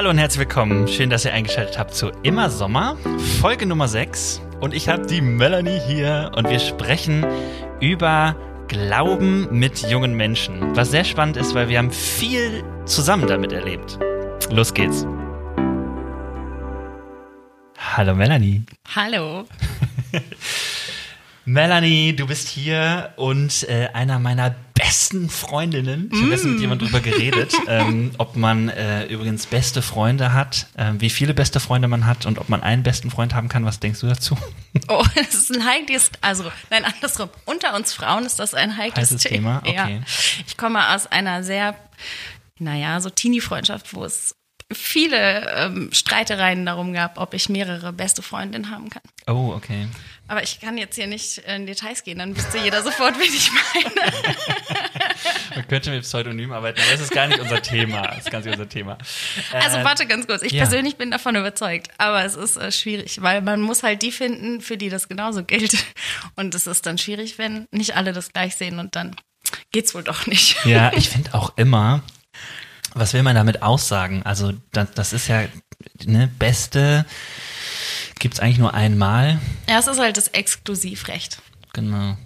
Hallo und herzlich willkommen. Schön, dass ihr eingeschaltet habt zu Immer Sommer, Folge Nummer 6. Und ich habe die Melanie hier und wir sprechen über Glauben mit jungen Menschen. Was sehr spannend ist, weil wir haben viel zusammen damit erlebt. Los geht's. Hallo Melanie. Hallo. Melanie, du bist hier und äh, einer meiner besten Freundinnen. Ich habe mm. gestern mit jemandem drüber geredet, ähm, ob man äh, übrigens beste Freunde hat, äh, wie viele beste Freunde man hat und ob man einen besten Freund haben kann. Was denkst du dazu? Oh, das ist ein heikles, also nein, andersrum. Unter uns Frauen ist das ein heikles Heißes Thema. Okay. Ja. Ich komme aus einer sehr, naja, so Teenie-Freundschaft, wo es viele ähm, Streitereien darum gab, ob ich mehrere beste Freundinnen haben kann. Oh, okay. Aber ich kann jetzt hier nicht in Details gehen, dann wüsste jeder sofort, wen ich meine. Man könnte mit Pseudonym arbeiten, aber das ist gar nicht unser Thema. Das ist gar nicht unser Thema. Also äh, warte ganz kurz. Ich ja. persönlich bin davon überzeugt, aber es ist äh, schwierig, weil man muss halt die finden, für die das genauso gilt. Und es ist dann schwierig, wenn nicht alle das gleich sehen und dann geht's wohl doch nicht. Ja, ich finde auch immer, was will man damit aussagen? Also das, das ist ja ne beste gibt es eigentlich nur einmal. Ja, es ist halt das Exklusivrecht. Genau.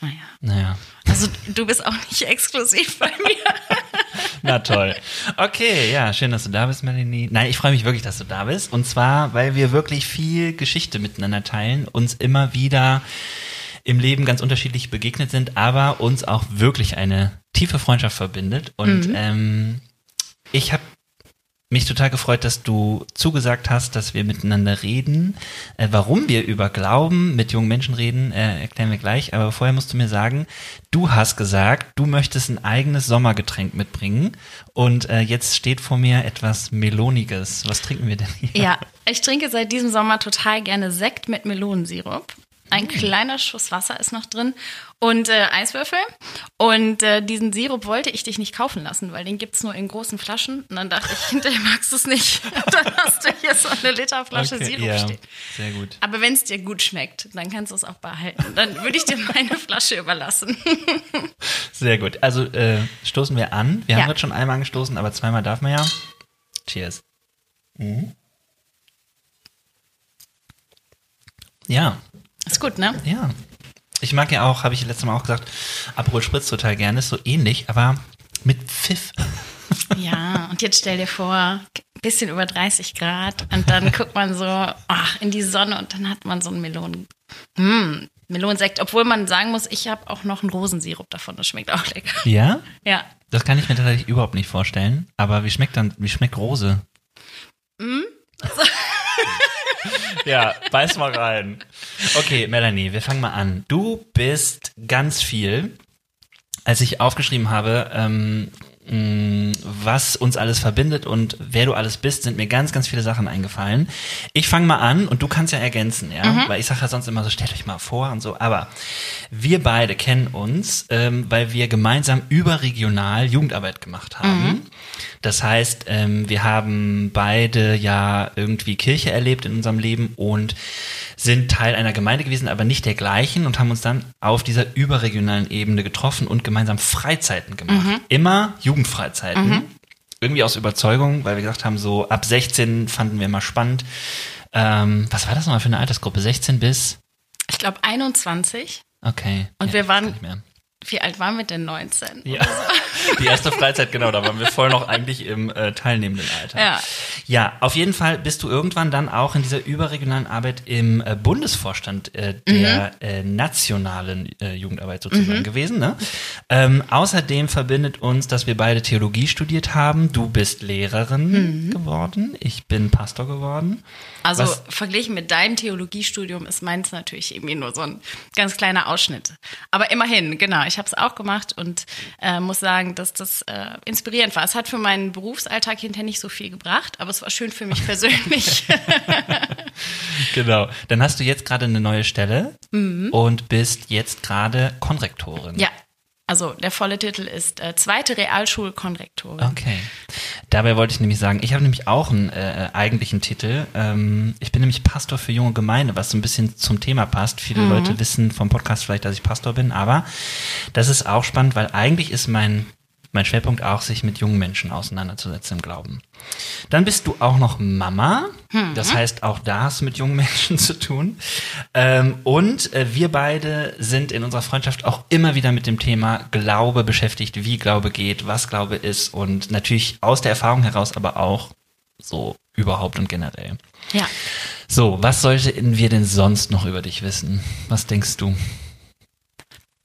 Naja. Naja. Also du bist auch nicht exklusiv bei mir. Na toll. Okay, ja, schön, dass du da bist, Melanie. Nein, ich freue mich wirklich, dass du da bist. Und zwar, weil wir wirklich viel Geschichte miteinander teilen, uns immer wieder im Leben ganz unterschiedlich begegnet sind, aber uns auch wirklich eine tiefe Freundschaft verbindet. Und mhm. ähm, ich habe mich total gefreut, dass du zugesagt hast, dass wir miteinander reden. Äh, warum wir über Glauben mit jungen Menschen reden, äh, erklären wir gleich. Aber vorher musst du mir sagen, du hast gesagt, du möchtest ein eigenes Sommergetränk mitbringen. Und äh, jetzt steht vor mir etwas Meloniges. Was trinken wir denn hier? Ja, ich trinke seit diesem Sommer total gerne Sekt mit Melonensirup. Ein kleiner Schuss Wasser ist noch drin und äh, Eiswürfel. Und äh, diesen Sirup wollte ich dich nicht kaufen lassen, weil den gibt es nur in großen Flaschen. Und dann dachte ich, hinterher magst du es nicht. Dann hast du hier so eine Literflasche okay, Sirup ja, stehen. Sehr gut. Aber wenn es dir gut schmeckt, dann kannst du es auch behalten. Dann würde ich dir meine Flasche überlassen. Sehr gut. Also äh, stoßen wir an. Wir ja. haben jetzt schon einmal angestoßen, aber zweimal darf man ja. Cheers. Mhm. Ja, ist gut, ne? Ja. Ich mag ja auch, habe ich letztes Mal auch gesagt, Aperol Spritz total gerne, ist so ähnlich, aber mit Pfiff. Ja, und jetzt stell dir vor, bisschen über 30 Grad und dann guckt man so ach, in die Sonne und dann hat man so einen Melonen, mm, Melonensekt, obwohl man sagen muss, ich habe auch noch einen Rosensirup davon, das schmeckt auch lecker. Ja? Ja. Das kann ich mir tatsächlich überhaupt nicht vorstellen, aber wie schmeckt dann, wie schmeckt Rose? Mm? Also ja, beiß mal rein. Okay, Melanie, wir fangen mal an. Du bist ganz viel. Als ich aufgeschrieben habe, ähm, mm, was uns alles verbindet und wer du alles bist, sind mir ganz, ganz viele Sachen eingefallen. Ich fange mal an und du kannst ja ergänzen, ja, mhm. weil ich sage ja sonst immer so, stellt euch mal vor und so. Aber wir beide kennen uns, ähm, weil wir gemeinsam überregional Jugendarbeit gemacht haben. Mhm. Das heißt, ähm, wir haben beide ja irgendwie Kirche erlebt in unserem Leben und sind Teil einer Gemeinde gewesen, aber nicht der gleichen und haben uns dann auf dieser überregionalen Ebene getroffen und gemeinsam Freizeiten gemacht. Mhm. Immer Jugendfreizeiten. Mhm. Irgendwie aus Überzeugung, weil wir gesagt haben, so ab 16 fanden wir immer spannend. Ähm, was war das nochmal für eine Altersgruppe? 16 bis? Ich glaube 21. Okay. Und ja, wir waren wie alt waren wir denn? 19? Ja. So? Die erste Freizeit, genau, da waren wir voll noch eigentlich im äh, teilnehmenden Alter. Ja. Ja, auf jeden Fall bist du irgendwann dann auch in dieser überregionalen Arbeit im äh, Bundesvorstand äh, der mhm. äh, nationalen äh, Jugendarbeit sozusagen mhm. gewesen. Ne? Ähm, außerdem verbindet uns, dass wir beide Theologie studiert haben. Du bist Lehrerin mhm. geworden, ich bin Pastor geworden. Also Was? verglichen mit deinem Theologiestudium ist meins natürlich irgendwie nur so ein ganz kleiner Ausschnitt. Aber immerhin, genau, ich habe es auch gemacht und äh, muss sagen, dass das äh, inspirierend war. Es hat für meinen Berufsalltag hinterher nicht so viel gebracht, aber es war schön für mich persönlich. genau. Dann hast du jetzt gerade eine neue Stelle mhm. und bist jetzt gerade Konrektorin. Ja, also der volle Titel ist äh, zweite Realschulkonrektorin. Okay. Dabei wollte ich nämlich sagen, ich habe nämlich auch einen äh, eigentlichen Titel. Ähm, ich bin nämlich Pastor für junge Gemeinde, was so ein bisschen zum Thema passt. Viele mhm. Leute wissen vom Podcast vielleicht, dass ich Pastor bin, aber das ist auch spannend, weil eigentlich ist mein mein Schwerpunkt auch, sich mit jungen Menschen auseinanderzusetzen im Glauben. Dann bist du auch noch Mama. Das heißt, auch da hast du mit jungen Menschen zu tun. Ähm, und äh, wir beide sind in unserer Freundschaft auch immer wieder mit dem Thema Glaube beschäftigt, wie Glaube geht, was Glaube ist und natürlich aus der Erfahrung heraus, aber auch so überhaupt und generell. Ja. So, was sollten wir denn sonst noch über dich wissen? Was denkst du?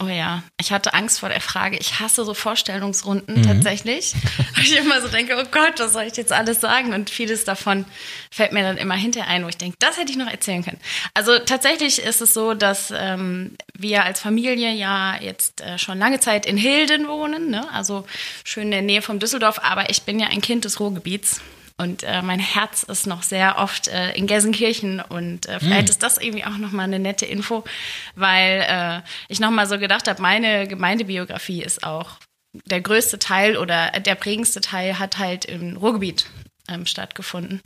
Oh ja, ich hatte Angst vor der Frage. Ich hasse so Vorstellungsrunden Mhm. tatsächlich. Weil ich immer so denke, oh Gott, was soll ich jetzt alles sagen? Und vieles davon fällt mir dann immer hinterher ein, wo ich denke, das hätte ich noch erzählen können. Also tatsächlich ist es so, dass ähm, wir als Familie ja jetzt äh, schon lange Zeit in Hilden wohnen, ne? also schön in der Nähe vom Düsseldorf, aber ich bin ja ein Kind des Ruhrgebiets. Und äh, mein Herz ist noch sehr oft äh, in Gelsenkirchen. Und äh, vielleicht ist das irgendwie auch nochmal eine nette Info, weil äh, ich nochmal so gedacht habe, meine Gemeindebiografie ist auch der größte Teil oder der prägendste Teil hat halt im Ruhrgebiet ähm, stattgefunden.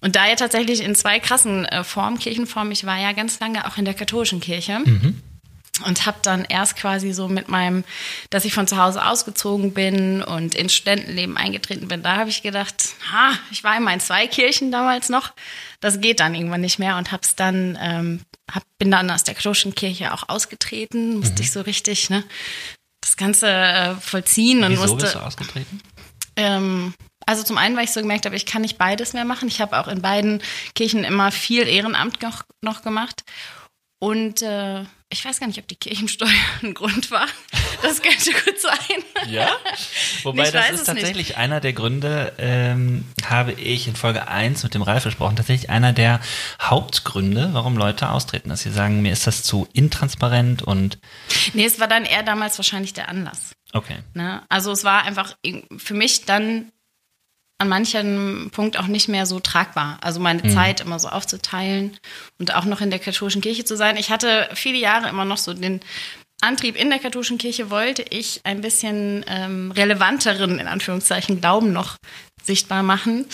Und da ja tatsächlich in zwei krassen äh, Formen, Kirchenformen, ich war ja ganz lange auch in der katholischen Kirche und habe dann erst quasi so mit meinem, dass ich von zu Hause ausgezogen bin und ins Studentenleben eingetreten bin, da habe ich gedacht, ha, ich war immer in zwei Kirchen damals noch, das geht dann irgendwann nicht mehr und hab's dann, ähm, hab, bin dann aus der katholischen Kirche auch ausgetreten, musste ich so richtig, ne, das Ganze äh, vollziehen und Wieso musste. bist du ausgetreten? Ähm, also zum einen, weil ich so gemerkt habe, ich kann nicht beides mehr machen. Ich habe auch in beiden Kirchen immer viel Ehrenamt noch, noch gemacht. Und äh, ich weiß gar nicht, ob die Kirchensteuer ein Grund war. Das könnte gut sein. Ja? Wobei das ist es nicht. tatsächlich einer der Gründe, ähm, habe ich in Folge 1 mit dem Ralf besprochen, tatsächlich einer der Hauptgründe, warum Leute austreten, dass sie sagen, mir ist das zu intransparent und Nee, es war dann eher damals wahrscheinlich der Anlass. okay. Ne? Also es war einfach für mich dann an manchem Punkt auch nicht mehr so tragbar. Also meine Zeit immer so aufzuteilen und auch noch in der katholischen Kirche zu sein. Ich hatte viele Jahre immer noch so den Antrieb in der katholischen Kirche, wollte ich ein bisschen ähm, relevanteren, in Anführungszeichen, Glauben noch sichtbar machen.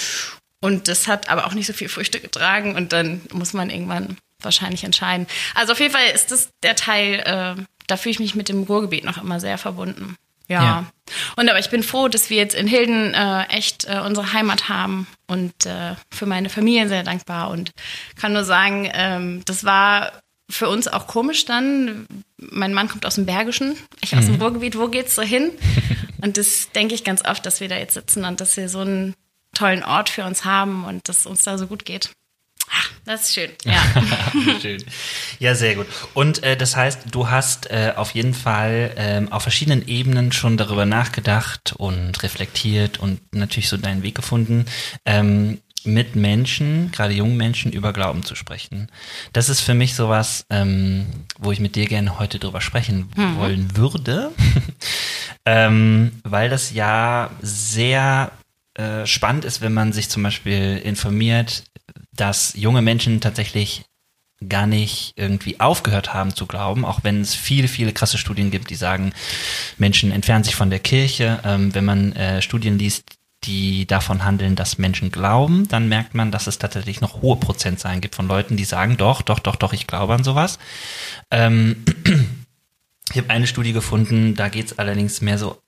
Und das hat aber auch nicht so viel Früchte getragen und dann muss man irgendwann wahrscheinlich entscheiden. Also auf jeden Fall ist das der Teil, äh, da fühle ich mich mit dem Ruhrgebiet noch immer sehr verbunden. Ja. Ja. Und aber ich bin froh, dass wir jetzt in Hilden äh, echt äh, unsere Heimat haben und äh, für meine Familie sehr dankbar und kann nur sagen, ähm, das war für uns auch komisch dann. Mein Mann kommt aus dem Bergischen, ich aus dem Ruhrgebiet. Wo geht's so hin? Und das denke ich ganz oft, dass wir da jetzt sitzen und dass wir so einen tollen Ort für uns haben und dass uns da so gut geht. Ah, Das ist schön. Ja. Schön. Ja, sehr gut. Und äh, das heißt, du hast äh, auf jeden Fall ähm, auf verschiedenen Ebenen schon darüber nachgedacht und reflektiert und natürlich so deinen Weg gefunden, ähm, mit Menschen, gerade jungen Menschen, über Glauben zu sprechen. Das ist für mich sowas, ähm, wo ich mit dir gerne heute drüber sprechen wollen würde, ähm, weil das ja sehr äh, spannend ist, wenn man sich zum Beispiel informiert, dass junge Menschen tatsächlich gar nicht irgendwie aufgehört haben zu glauben, auch wenn es viele, viele krasse Studien gibt, die sagen, Menschen entfernen sich von der Kirche. Ähm, wenn man äh, Studien liest, die davon handeln, dass Menschen glauben, dann merkt man, dass es tatsächlich noch hohe Prozentzahlen gibt von Leuten, die sagen, doch, doch, doch, doch, ich glaube an sowas. Ähm, ich habe eine Studie gefunden, da geht es allerdings mehr so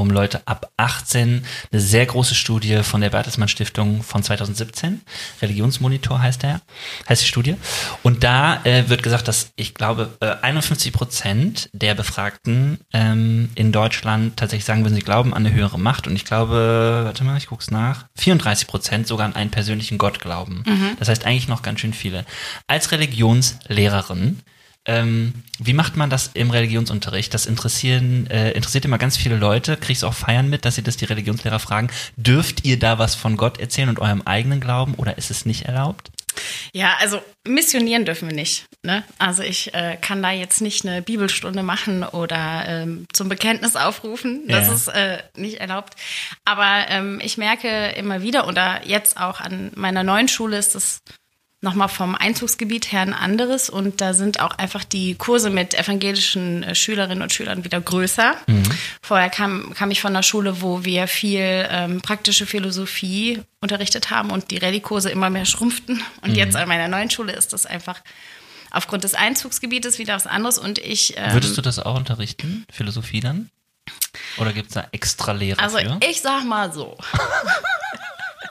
um Leute ab 18. Eine sehr große Studie von der Bertelsmann Stiftung von 2017. Religionsmonitor heißt der, heißt die Studie. Und da äh, wird gesagt, dass ich glaube, äh, 51 Prozent der Befragten ähm, in Deutschland tatsächlich sagen würden, sie glauben an eine höhere Macht. Und ich glaube, warte mal, ich guck's nach, 34 Prozent sogar an einen persönlichen Gott glauben. Das heißt eigentlich noch ganz schön viele. Als Religionslehrerin ähm, wie macht man das im Religionsunterricht? Das interessieren, äh, interessiert immer ganz viele Leute. Kriegst auch Feiern mit, dass sie das die Religionslehrer fragen. Dürft ihr da was von Gott erzählen und eurem eigenen Glauben oder ist es nicht erlaubt? Ja, also missionieren dürfen wir nicht. Ne? Also ich äh, kann da jetzt nicht eine Bibelstunde machen oder ähm, zum Bekenntnis aufrufen. Das Ja. ist äh, nicht erlaubt. Aber ähm, ich merke immer wieder oder jetzt auch an meiner neuen Schule ist das nochmal vom Einzugsgebiet her ein anderes und da sind auch einfach die Kurse mit evangelischen äh, Schülerinnen und Schülern wieder größer. Vorher kam, kam ich von einer Schule, wo wir viel ähm, praktische Philosophie unterrichtet haben und die Rallye-Kurse immer mehr schrumpften. Und jetzt an meiner neuen Schule ist das einfach aufgrund des Einzugsgebietes wieder was anderes und ich ähm, Würdest du das auch unterrichten? Philosophie dann? Oder gibt es da extra Lehrer Also für? ich sag mal so.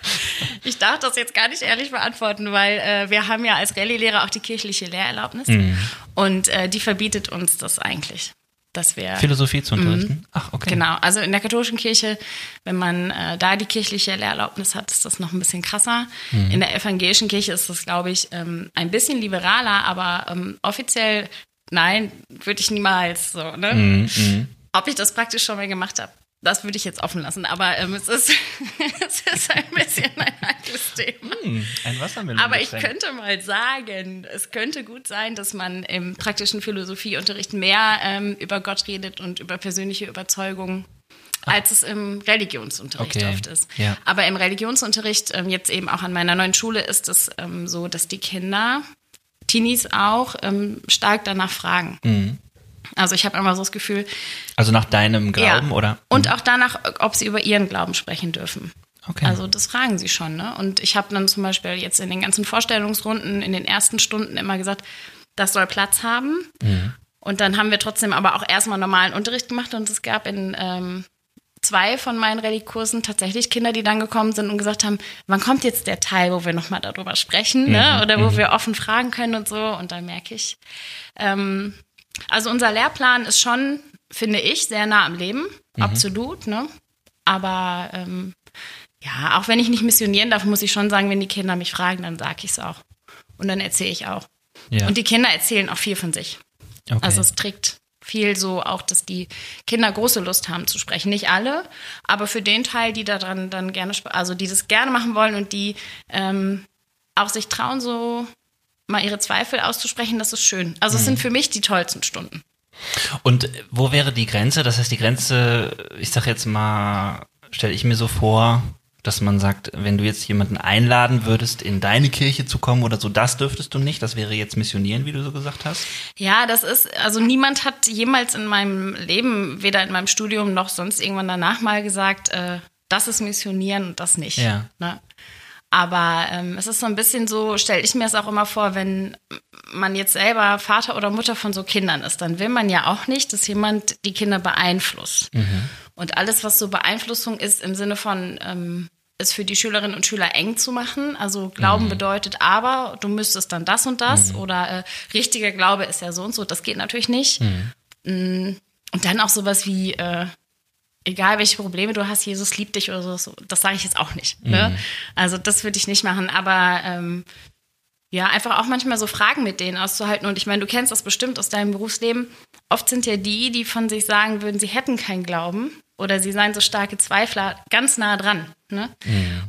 ich darf das jetzt gar nicht ehrlich beantworten, weil äh, wir haben ja als Rallye-Lehrer auch die kirchliche Lehrerlaubnis Mhm. und äh, die verbietet uns das eigentlich, dass wir Philosophie zu unterrichten? Ach, okay. Genau, also in der katholischen Kirche, wenn man äh, da die kirchliche Lehrerlaubnis hat, ist das noch ein bisschen krasser. Mhm. In der evangelischen Kirche ist das, glaube ich, ähm, ein bisschen liberaler, aber ähm, offiziell, nein, würde ich niemals so. Ne? Mhm, mhm. Ob ich das praktisch schon mal gemacht habe, das würde ich jetzt offen lassen. Aber ähm, es, ist, es ist ein bisschen ein heikles Thema. Hm, ein Wassermelon. Aber ich könnte mal sagen, es könnte gut sein, dass man im praktischen Philosophieunterricht mehr ähm, über Gott redet und über persönliche Überzeugungen, als es im Religionsunterricht Okay, oft ist. ja. Aber im Religionsunterricht, ähm, jetzt eben auch an meiner neuen Schule, ist es ähm, so, dass die Kinder, Teenies auch, ähm, stark danach fragen. Mhm. Also ich habe immer so das Gefühl, Also nach deinem Glauben, ja. oder? Und auch danach, ob sie über ihren Glauben sprechen dürfen. Okay. Also das fragen sie schon. Ne? Und ich habe dann zum Beispiel jetzt in den ganzen Vorstellungsrunden in den ersten Stunden immer gesagt, das soll Platz haben. Mhm. Und dann haben wir trotzdem aber auch erstmal normalen Unterricht gemacht und es gab in ähm, zwei von meinen Rallye-Kursen tatsächlich Kinder, die dann gekommen sind und gesagt haben, wann kommt jetzt der Teil, wo wir nochmal darüber sprechen, ne? Mhm, oder wo wir offen fragen können und so. Und dann merke ich, ähm, also unser Lehrplan ist schon, finde ich, sehr nah am Leben, Mhm. absolut, ne? Aber ähm, ja, auch wenn ich nicht missionieren darf, muss ich schon sagen, wenn die Kinder mich fragen, dann sage ich es auch. Und dann erzähle ich auch. ja. Und die Kinder erzählen auch viel von sich. okay. Also es trägt viel so auch, dass die Kinder große Lust haben zu sprechen. Nicht alle, aber für den Teil, die daran dann gerne, also die das gerne machen wollen und die ähm, auch sich trauen, so mal ihre Zweifel auszusprechen, das ist schön. Also es sind für mich die tollsten Stunden. Und wo wäre die Grenze? Das heißt, die Grenze, ich sag jetzt mal, stelle ich mir so vor, dass man sagt, wenn du jetzt jemanden einladen würdest, in deine Kirche zu kommen oder so, das dürftest du nicht. Das wäre jetzt missionieren, wie du so gesagt hast. Ja, das ist, also niemand hat jemals in meinem Leben, weder in meinem Studium noch sonst irgendwann danach mal gesagt, äh, das ist Missionieren und das nicht. Ja. Ne? Aber ähm, es ist so ein bisschen so, stelle ich mir es auch immer vor, wenn man jetzt selber Vater oder Mutter von so Kindern ist, dann will man ja auch nicht, dass jemand die Kinder beeinflusst. Und alles, was so Beeinflussung ist im Sinne von, ähm, es für die Schülerinnen und Schüler eng zu machen. Also Glauben bedeutet aber, du müsstest dann das und das oder äh, richtiger Glaube ist ja so und so. Das geht natürlich nicht. Mm, Und dann auch sowas wie, äh, egal welche Probleme du hast, Jesus liebt dich oder so, das sage ich jetzt auch nicht. Ne? Also das würde ich nicht machen, aber ähm, ja, einfach auch manchmal so Fragen mit denen auszuhalten. Und ich meine, du kennst das bestimmt aus deinem Berufsleben. Oft sind ja die, die von sich sagen würden, sie hätten keinen Glauben oder sie seien so starke Zweifler, ganz nah dran. Ne?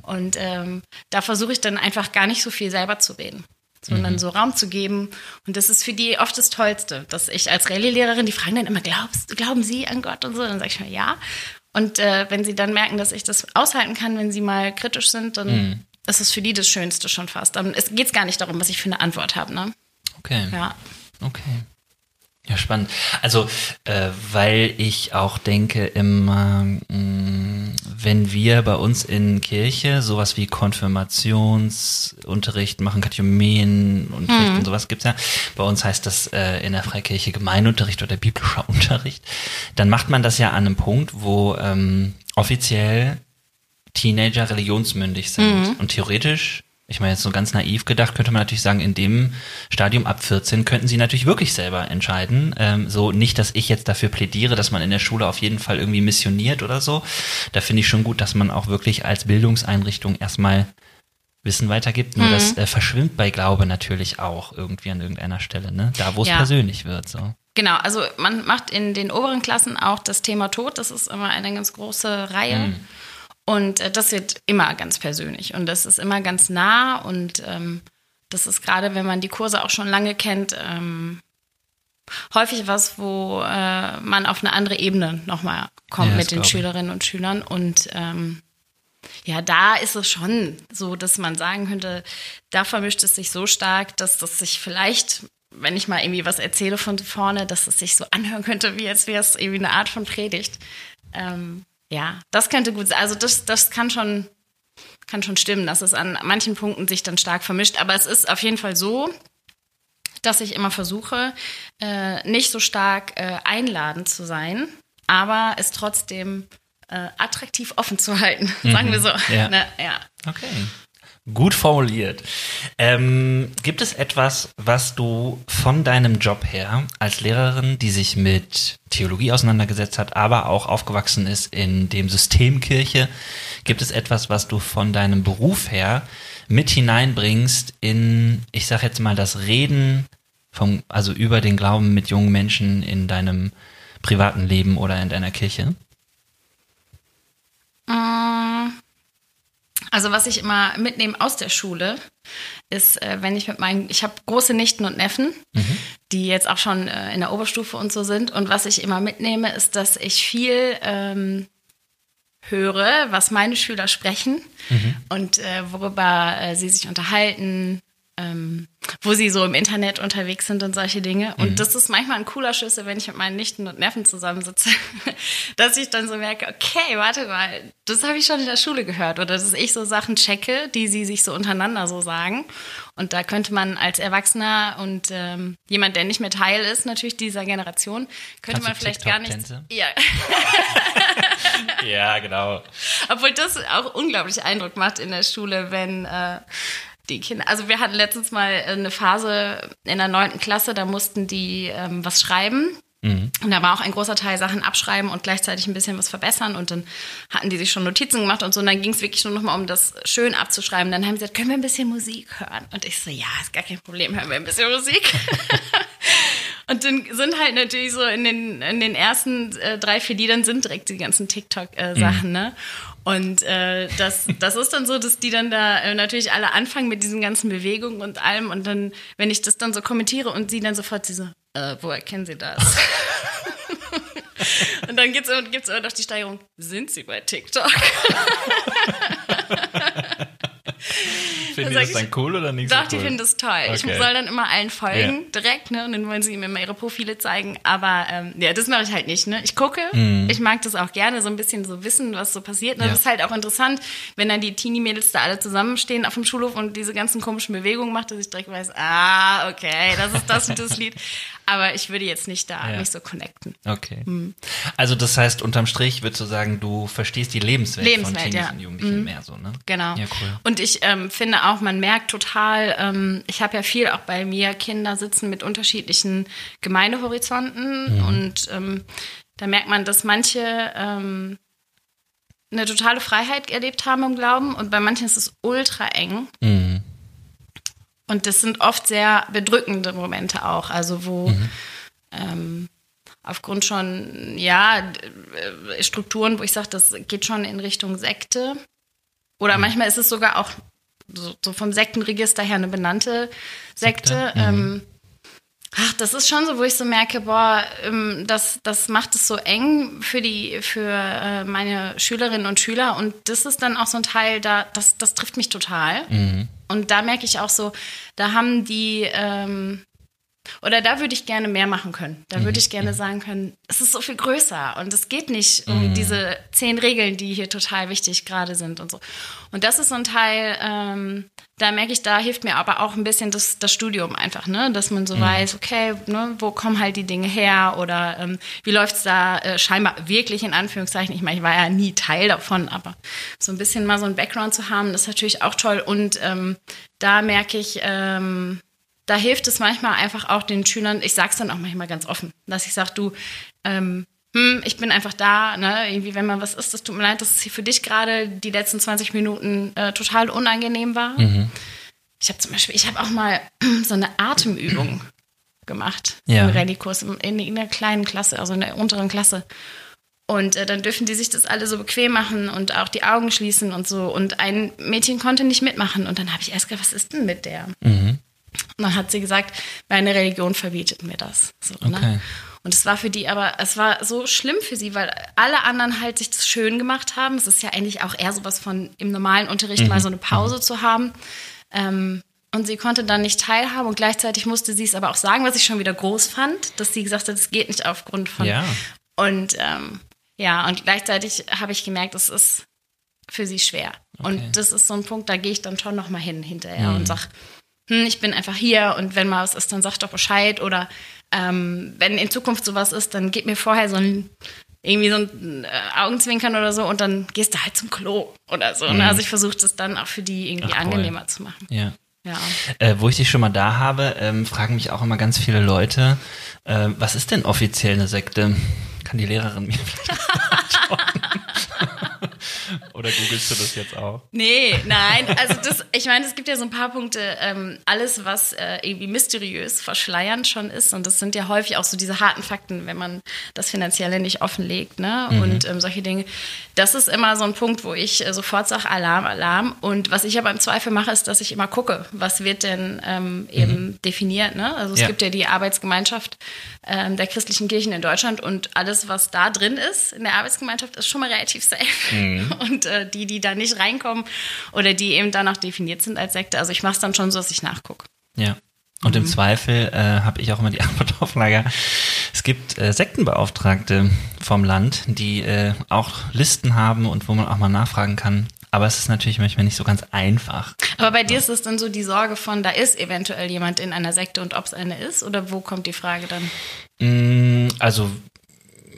Und ähm, da versuche ich dann einfach gar nicht so viel selber zu reden, sondern so Raum zu geben. Und das ist für die oft das Tollste, dass ich als Rallye-Lehrerin, die fragen dann immer, glaubst, glauben Sie an Gott und so? Dann sage ich mal, ja. Und äh, wenn sie dann merken, dass ich das aushalten kann, wenn sie mal kritisch sind, dann ist es für die das Schönste schon fast. Dann es geht gar nicht darum, was ich für eine Antwort habe. Ne? Okay. Ja. Okay. Ja, spannend. Also, äh, weil ich auch denke, immer, mh, wenn wir bei uns in Kirche sowas wie Konfirmationsunterricht machen, Katechumenen und und sowas gibt's ja. Bei uns heißt das äh, in der Freikirche Gemeinunterricht oder biblischer Unterricht. Dann macht man das ja an einem Punkt, wo ähm, offiziell Teenager religionsmündig sind. Und theoretisch, ich meine jetzt so ganz naiv gedacht, könnte man natürlich sagen, in dem Stadium ab 14 könnten sie natürlich wirklich selber entscheiden. Ähm, so nicht, dass ich jetzt dafür plädiere, dass man in der Schule auf jeden Fall irgendwie missioniert oder so. Da finde ich schon gut, dass man auch wirklich als Bildungseinrichtung erstmal Wissen weitergibt. Nur das äh, verschwimmt bei Glaube natürlich auch irgendwie an irgendeiner Stelle, ne? Da, wo es Ja. persönlich wird. So. Genau, also man macht in den oberen Klassen auch das Thema Tod. Das ist immer eine ganz große Reihe. Und äh, das wird immer ganz persönlich und das ist immer ganz nah und ähm, das ist gerade, wenn man die Kurse auch schon lange kennt, ähm, häufig was, wo äh, man auf eine andere Ebene nochmal kommt Ja, mit den. Schülerinnen und Schülern und ähm, ja, da ist es schon so, dass man sagen könnte, da vermischt es sich so stark, dass das sich vielleicht, wenn ich mal irgendwie was erzähle von vorne, dass es sich so anhören könnte, wie als wäre es irgendwie eine Art von Predigt. Ähm, ja, das könnte gut sein. Also das, das kann schon, kann schon stimmen, dass es an manchen Punkten sich dann stark vermischt. Aber es ist auf jeden Fall so, dass ich immer versuche, äh, nicht so stark äh, einladend zu sein, aber es trotzdem äh, attraktiv offen zu halten, sagen wir so. Ja. Ne? ja. Okay. Gut formuliert. Ähm, gibt es etwas, was du von deinem Job her als Lehrerin, die sich mit Theologie auseinandergesetzt hat, aber auch aufgewachsen ist in dem System Kirche, gibt es etwas, was du von deinem Beruf her mit hineinbringst in, ich sag jetzt mal, das Reden vom, also über den Glauben mit jungen Menschen in deinem privaten Leben oder in deiner Kirche? Also was ich immer mitnehme aus der Schule, ist, äh, wenn ich mit meinen, ich habe große Nichten und Neffen, die jetzt auch schon äh, in der Oberstufe und so sind. Und was ich immer mitnehme, ist, dass ich viel ähm, höre, was meine Schüler sprechen und äh, worüber äh, sie sich unterhalten, ähm, wo sie so im Internet unterwegs sind und solche Dinge. Und das ist manchmal ein cooler Schlüssel, wenn ich mit meinen Nichten und Neffen zusammensitze, dass ich dann so merke, okay, warte mal, das habe ich schon in der Schule gehört oder dass ich so Sachen checke, die sie sich so untereinander so sagen. Und da könnte man als Erwachsener und ähm, jemand, der nicht mehr Teil ist, natürlich dieser Generation, könnte Kannst man vielleicht gar nicht. Ja, Ja, genau. obwohl das auch unglaublich Eindruck macht in der Schule, wenn äh, die Kinder, also wir hatten letztens mal eine Phase in der neunten Klasse, da mussten die ähm, was schreiben. Und da war auch ein großer Teil Sachen abschreiben und gleichzeitig ein bisschen was verbessern. Und dann hatten die sich schon Notizen gemacht und so. Und dann ging es wirklich nur noch mal um das schön abzuschreiben. Dann haben sie gesagt, können wir ein bisschen Musik hören? Und ich so, ja, ist gar kein Problem, hören wir ein bisschen Musik. Und dann sind halt natürlich so in den, in den ersten äh, drei, vier Liedern sind direkt die ganzen TikTok-Sachen, ne? Und äh, das, das ist dann so, dass die dann da äh, natürlich alle anfangen mit diesen ganzen Bewegungen und allem. Und dann, wenn ich das dann so kommentiere und sie dann sofort diese, äh, woher kennen sie das? und dann gibt's, gibt's immer noch die Steigerung, sind sie bei TikTok? Finden die das dann ich- cool oder nicht Doch, so die cool? finden das toll. Ich Okay. soll dann immer allen folgen, direkt, ne? Und dann wollen sie ihm immer ihre Profile zeigen. Aber ähm, ja, das mache ich halt nicht, ne? Ich gucke, ich mag das auch gerne, so ein bisschen so wissen, was so passiert. Ne? Mhm. Ja. Das ist halt auch interessant, wenn dann die Teenie-Mädels da alle zusammenstehen auf dem Schulhof und diese ganzen komischen Bewegungen macht, dass ich direkt weiß, ah, okay, das ist das und das Lied. Aber ich würde jetzt nicht da Ja. mich so connecten. Okay. Hm. Also das heißt, unterm Strich würdest du sagen, du verstehst die Lebenswelt, Lebenswelt, von Teenies ja. und Jugendlichen mehr so, ne? Genau. Ja, cool. Und ich ähm, finde auch, man merkt total, ähm, ich habe ja viel auch bei mir Kinder sitzen mit unterschiedlichen Gemeindehorizonten und ähm, da merkt man, dass manche ähm, eine totale Freiheit erlebt haben im Glauben und bei manchen ist es ultra eng. Mhm. Und das sind oft sehr bedrückende Momente auch, also wo ähm, aufgrund schon, ja, äh, Strukturen, wo ich sage, das geht schon in Richtung Sekte. Oder manchmal ist es sogar auch so, so vom Sektenregister her eine benannte Sekte. Sekte, mhm. Ähm, ach, das ist schon so, wo ich so merke, boah, ähm, das, das macht es so eng für die, für äh, meine Schülerinnen und Schüler. Und das ist dann auch so ein Teil, da, das, das trifft mich total. Und da merke ich auch so, da haben die, ähm, oder da würde ich gerne mehr machen können. Da würde ich gerne sagen können, es ist so viel größer und es geht nicht um diese zehn Regeln, die hier total wichtig gerade sind und so. Und das ist so ein Teil, ähm, da merke ich, da hilft mir aber auch ein bisschen das, das Studium einfach, ne? Dass man so weiß, okay, ne, wo kommen halt die Dinge her oder ähm, wie läuft's da äh, scheinbar wirklich in Anführungszeichen. Ich meine, ich war ja nie Teil davon, aber so ein bisschen mal so ein Background zu haben, das ist natürlich auch toll. Und ähm, da merke ich, ähm, da hilft es manchmal einfach auch den Schülern, ich sag's dann auch manchmal ganz offen, dass ich sage, du, ähm, hm, ich bin einfach da, ne, irgendwie, wenn mal was ist, das tut mir leid, dass es hier für dich gerade die letzten 20 Minuten äh, total unangenehm war. Ich habe zum Beispiel, ich habe auch mal so eine Atemübung gemacht Ja. im Rallye-Kurs in, in, in der kleinen Klasse, also in der unteren Klasse. Und äh, dann dürfen die sich das alle so bequem machen und auch die Augen schließen und so. Und ein Mädchen konnte nicht mitmachen. Und dann habe ich erst gedacht, was ist denn mit der? Und dann hat sie gesagt, meine Religion verbietet mir das. So, Okay. ne? Und es war für die aber, es war so schlimm für sie, weil alle anderen halt sich das schön gemacht haben. Es ist ja eigentlich auch eher sowas von im normalen Unterricht mal so eine Pause zu haben. Ähm, und sie konnte dann nicht teilhaben und gleichzeitig musste sie es aber auch sagen, was ich schon wieder groß fand, dass sie gesagt hat, es geht nicht aufgrund von. Ja. Und ähm, ja, und gleichzeitig habe ich gemerkt, es ist für sie schwer. Okay. Und das ist so ein Punkt, da gehe ich dann schon nochmal hin hinterher und sag, hm, ich bin einfach hier und wenn mal was ist, dann sag doch Bescheid oder ähm, wenn in Zukunft sowas ist, dann gib mir vorher so ein, irgendwie so ein äh, Augenzwinkern oder so und dann gehst du halt zum Klo oder so. Mhm. Ne? Also ich versuche das dann auch für die irgendwie Ach, angenehmer zu machen. Ja. Ja. Äh, wo ich dich schon mal da habe, ähm, fragen mich auch immer ganz viele Leute, äh, was ist denn offiziell eine Sekte? Kann die Lehrerin mir vielleicht? Oder googelst du das jetzt auch? Nee, nein, also das, ich meine, es gibt ja so ein paar Punkte, ähm, alles, was äh, irgendwie mysteriös, verschleiernd schon ist, und das sind ja häufig auch so diese harten Fakten, wenn man das Finanzielle nicht offenlegt, ne? Und ähm, solche Dinge. Das ist immer so ein Punkt, wo ich äh, sofort sage, Alarm, Alarm. Und was ich aber im Zweifel mache, ist, dass ich immer gucke, was wird denn ähm, eben definiert, ne? Also es Ja. gibt ja die Arbeitsgemeinschaft ähm, der christlichen Kirchen in Deutschland und alles, was da drin ist in der Arbeitsgemeinschaft, ist schon mal relativ safe. Und äh, die, die da nicht reinkommen oder die eben danach definiert sind als Sekte, also ich mache es dann schon so, dass ich nachgucke. Ja. Und Mhm. im Zweifel äh, habe ich auch immer die Antwort auf Lager. Es gibt äh, Sektenbeauftragte vom Land, die äh, auch Listen haben und wo man auch mal nachfragen kann. Aber es ist natürlich manchmal nicht so ganz einfach. Aber bei dir ist es dann so die Sorge von, da ist eventuell jemand in einer Sekte und ob es eine ist oder wo kommt die Frage dann? Mm, Also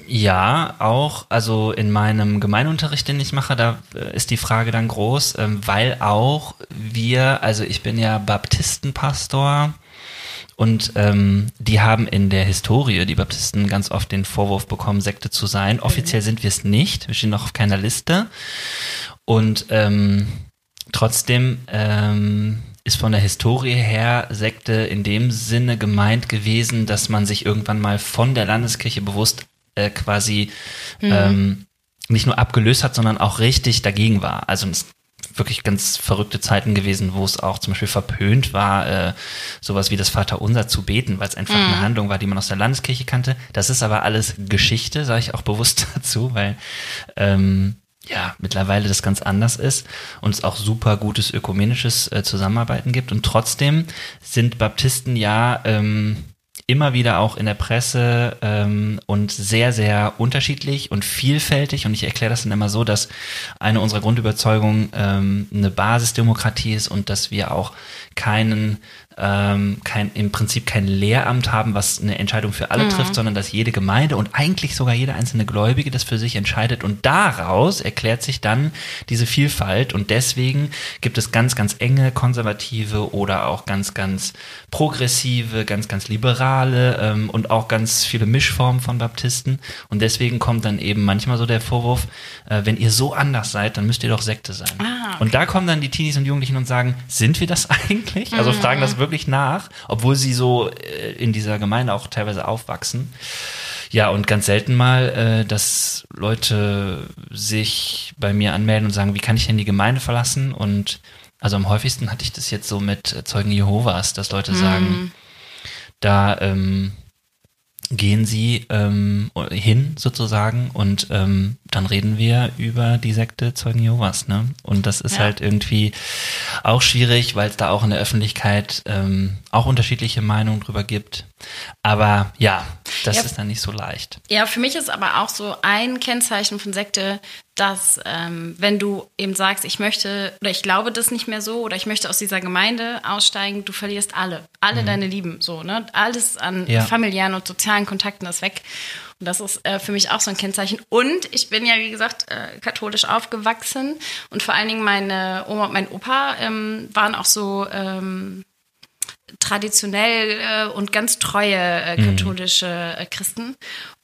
ja, auch. Also in meinem Gemeinunterricht, den ich mache, da äh, ist die Frage dann groß, ähm, weil auch wir, also ich bin ja Baptistenpastor und ähm, die haben in der Historie, die Baptisten, ganz oft den Vorwurf bekommen, Sekte zu sein. Offiziell sind wir es nicht, wir stehen noch auf keiner Liste. Und ähm, trotzdem ähm, ist von der Historie her Sekte in dem Sinne gemeint gewesen, dass man sich irgendwann mal von der Landeskirche bewusst äh, quasi ähm, nicht nur abgelöst hat, sondern auch richtig dagegen war. Also es wirklich ganz verrückte Zeiten gewesen, wo es auch zum Beispiel verpönt war, äh, sowas wie das Vaterunser zu beten, weil es einfach eine Handlung war, die man aus der Landeskirche kannte. Das ist aber alles Geschichte, sage ich auch bewusst dazu, weil ähm, ja, mittlerweile das ganz anders ist und es auch super gutes ökumenisches äh, Zusammenarbeiten gibt. Und trotzdem sind Baptisten ja ähm, immer wieder auch in der Presse ähm, und sehr, sehr unterschiedlich und vielfältig. Und ich erkläre das dann immer so, dass eine unserer Grundüberzeugungen ähm, eine Basisdemokratie ist und dass wir auch keinen ähm, kein, im Prinzip kein Lehramt haben, was eine Entscheidung für alle trifft, sondern dass jede Gemeinde und eigentlich sogar jeder einzelne Gläubige das für sich entscheidet und daraus erklärt sich dann diese Vielfalt und deswegen gibt es ganz, ganz enge konservative oder auch ganz, ganz progressive, ganz, ganz liberale ähm, und auch ganz viele Mischformen von Baptisten und deswegen kommt dann eben manchmal so der Vorwurf, äh, wenn ihr so anders seid, dann müsst ihr doch Sekte sein. Ah, okay. Und da kommen dann die Teenies und Jugendlichen und sagen, sind wir das eigentlich? Also fragen das wirklich nach, obwohl sie so äh, in dieser Gemeinde auch teilweise aufwachsen. Ja, und ganz selten mal, äh, dass Leute sich bei mir anmelden und sagen, wie kann ich denn die Gemeinde verlassen? Und also am häufigsten hatte ich das jetzt so mit Zeugen Jehovas, dass Leute sagen, da ähm, gehen sie ähm, hin sozusagen und ähm, dann reden wir über die Sekte Zeugen Jehovas, ne? Und das ist Ja. halt irgendwie auch schwierig, weil es da auch in der Öffentlichkeit ähm, auch unterschiedliche Meinungen drüber gibt. Aber ja, das Ja. ist dann nicht so leicht. Ja, für mich ist aber auch so ein Kennzeichen von Sekte, dass ähm, wenn du eben sagst, ich möchte oder ich glaube das nicht mehr so oder ich möchte aus dieser Gemeinde aussteigen, du verlierst alle, alle deine Lieben, so ne, alles an Ja. familiären und sozialen Kontakten ist weg. Und das ist äh, für mich auch so ein Kennzeichen. Und ich bin ja, wie gesagt, äh, katholisch aufgewachsen und vor allen Dingen meine Oma und mein Opa ähm, waren auch so ähm, traditionell äh, und ganz treue äh, katholische äh, Christen.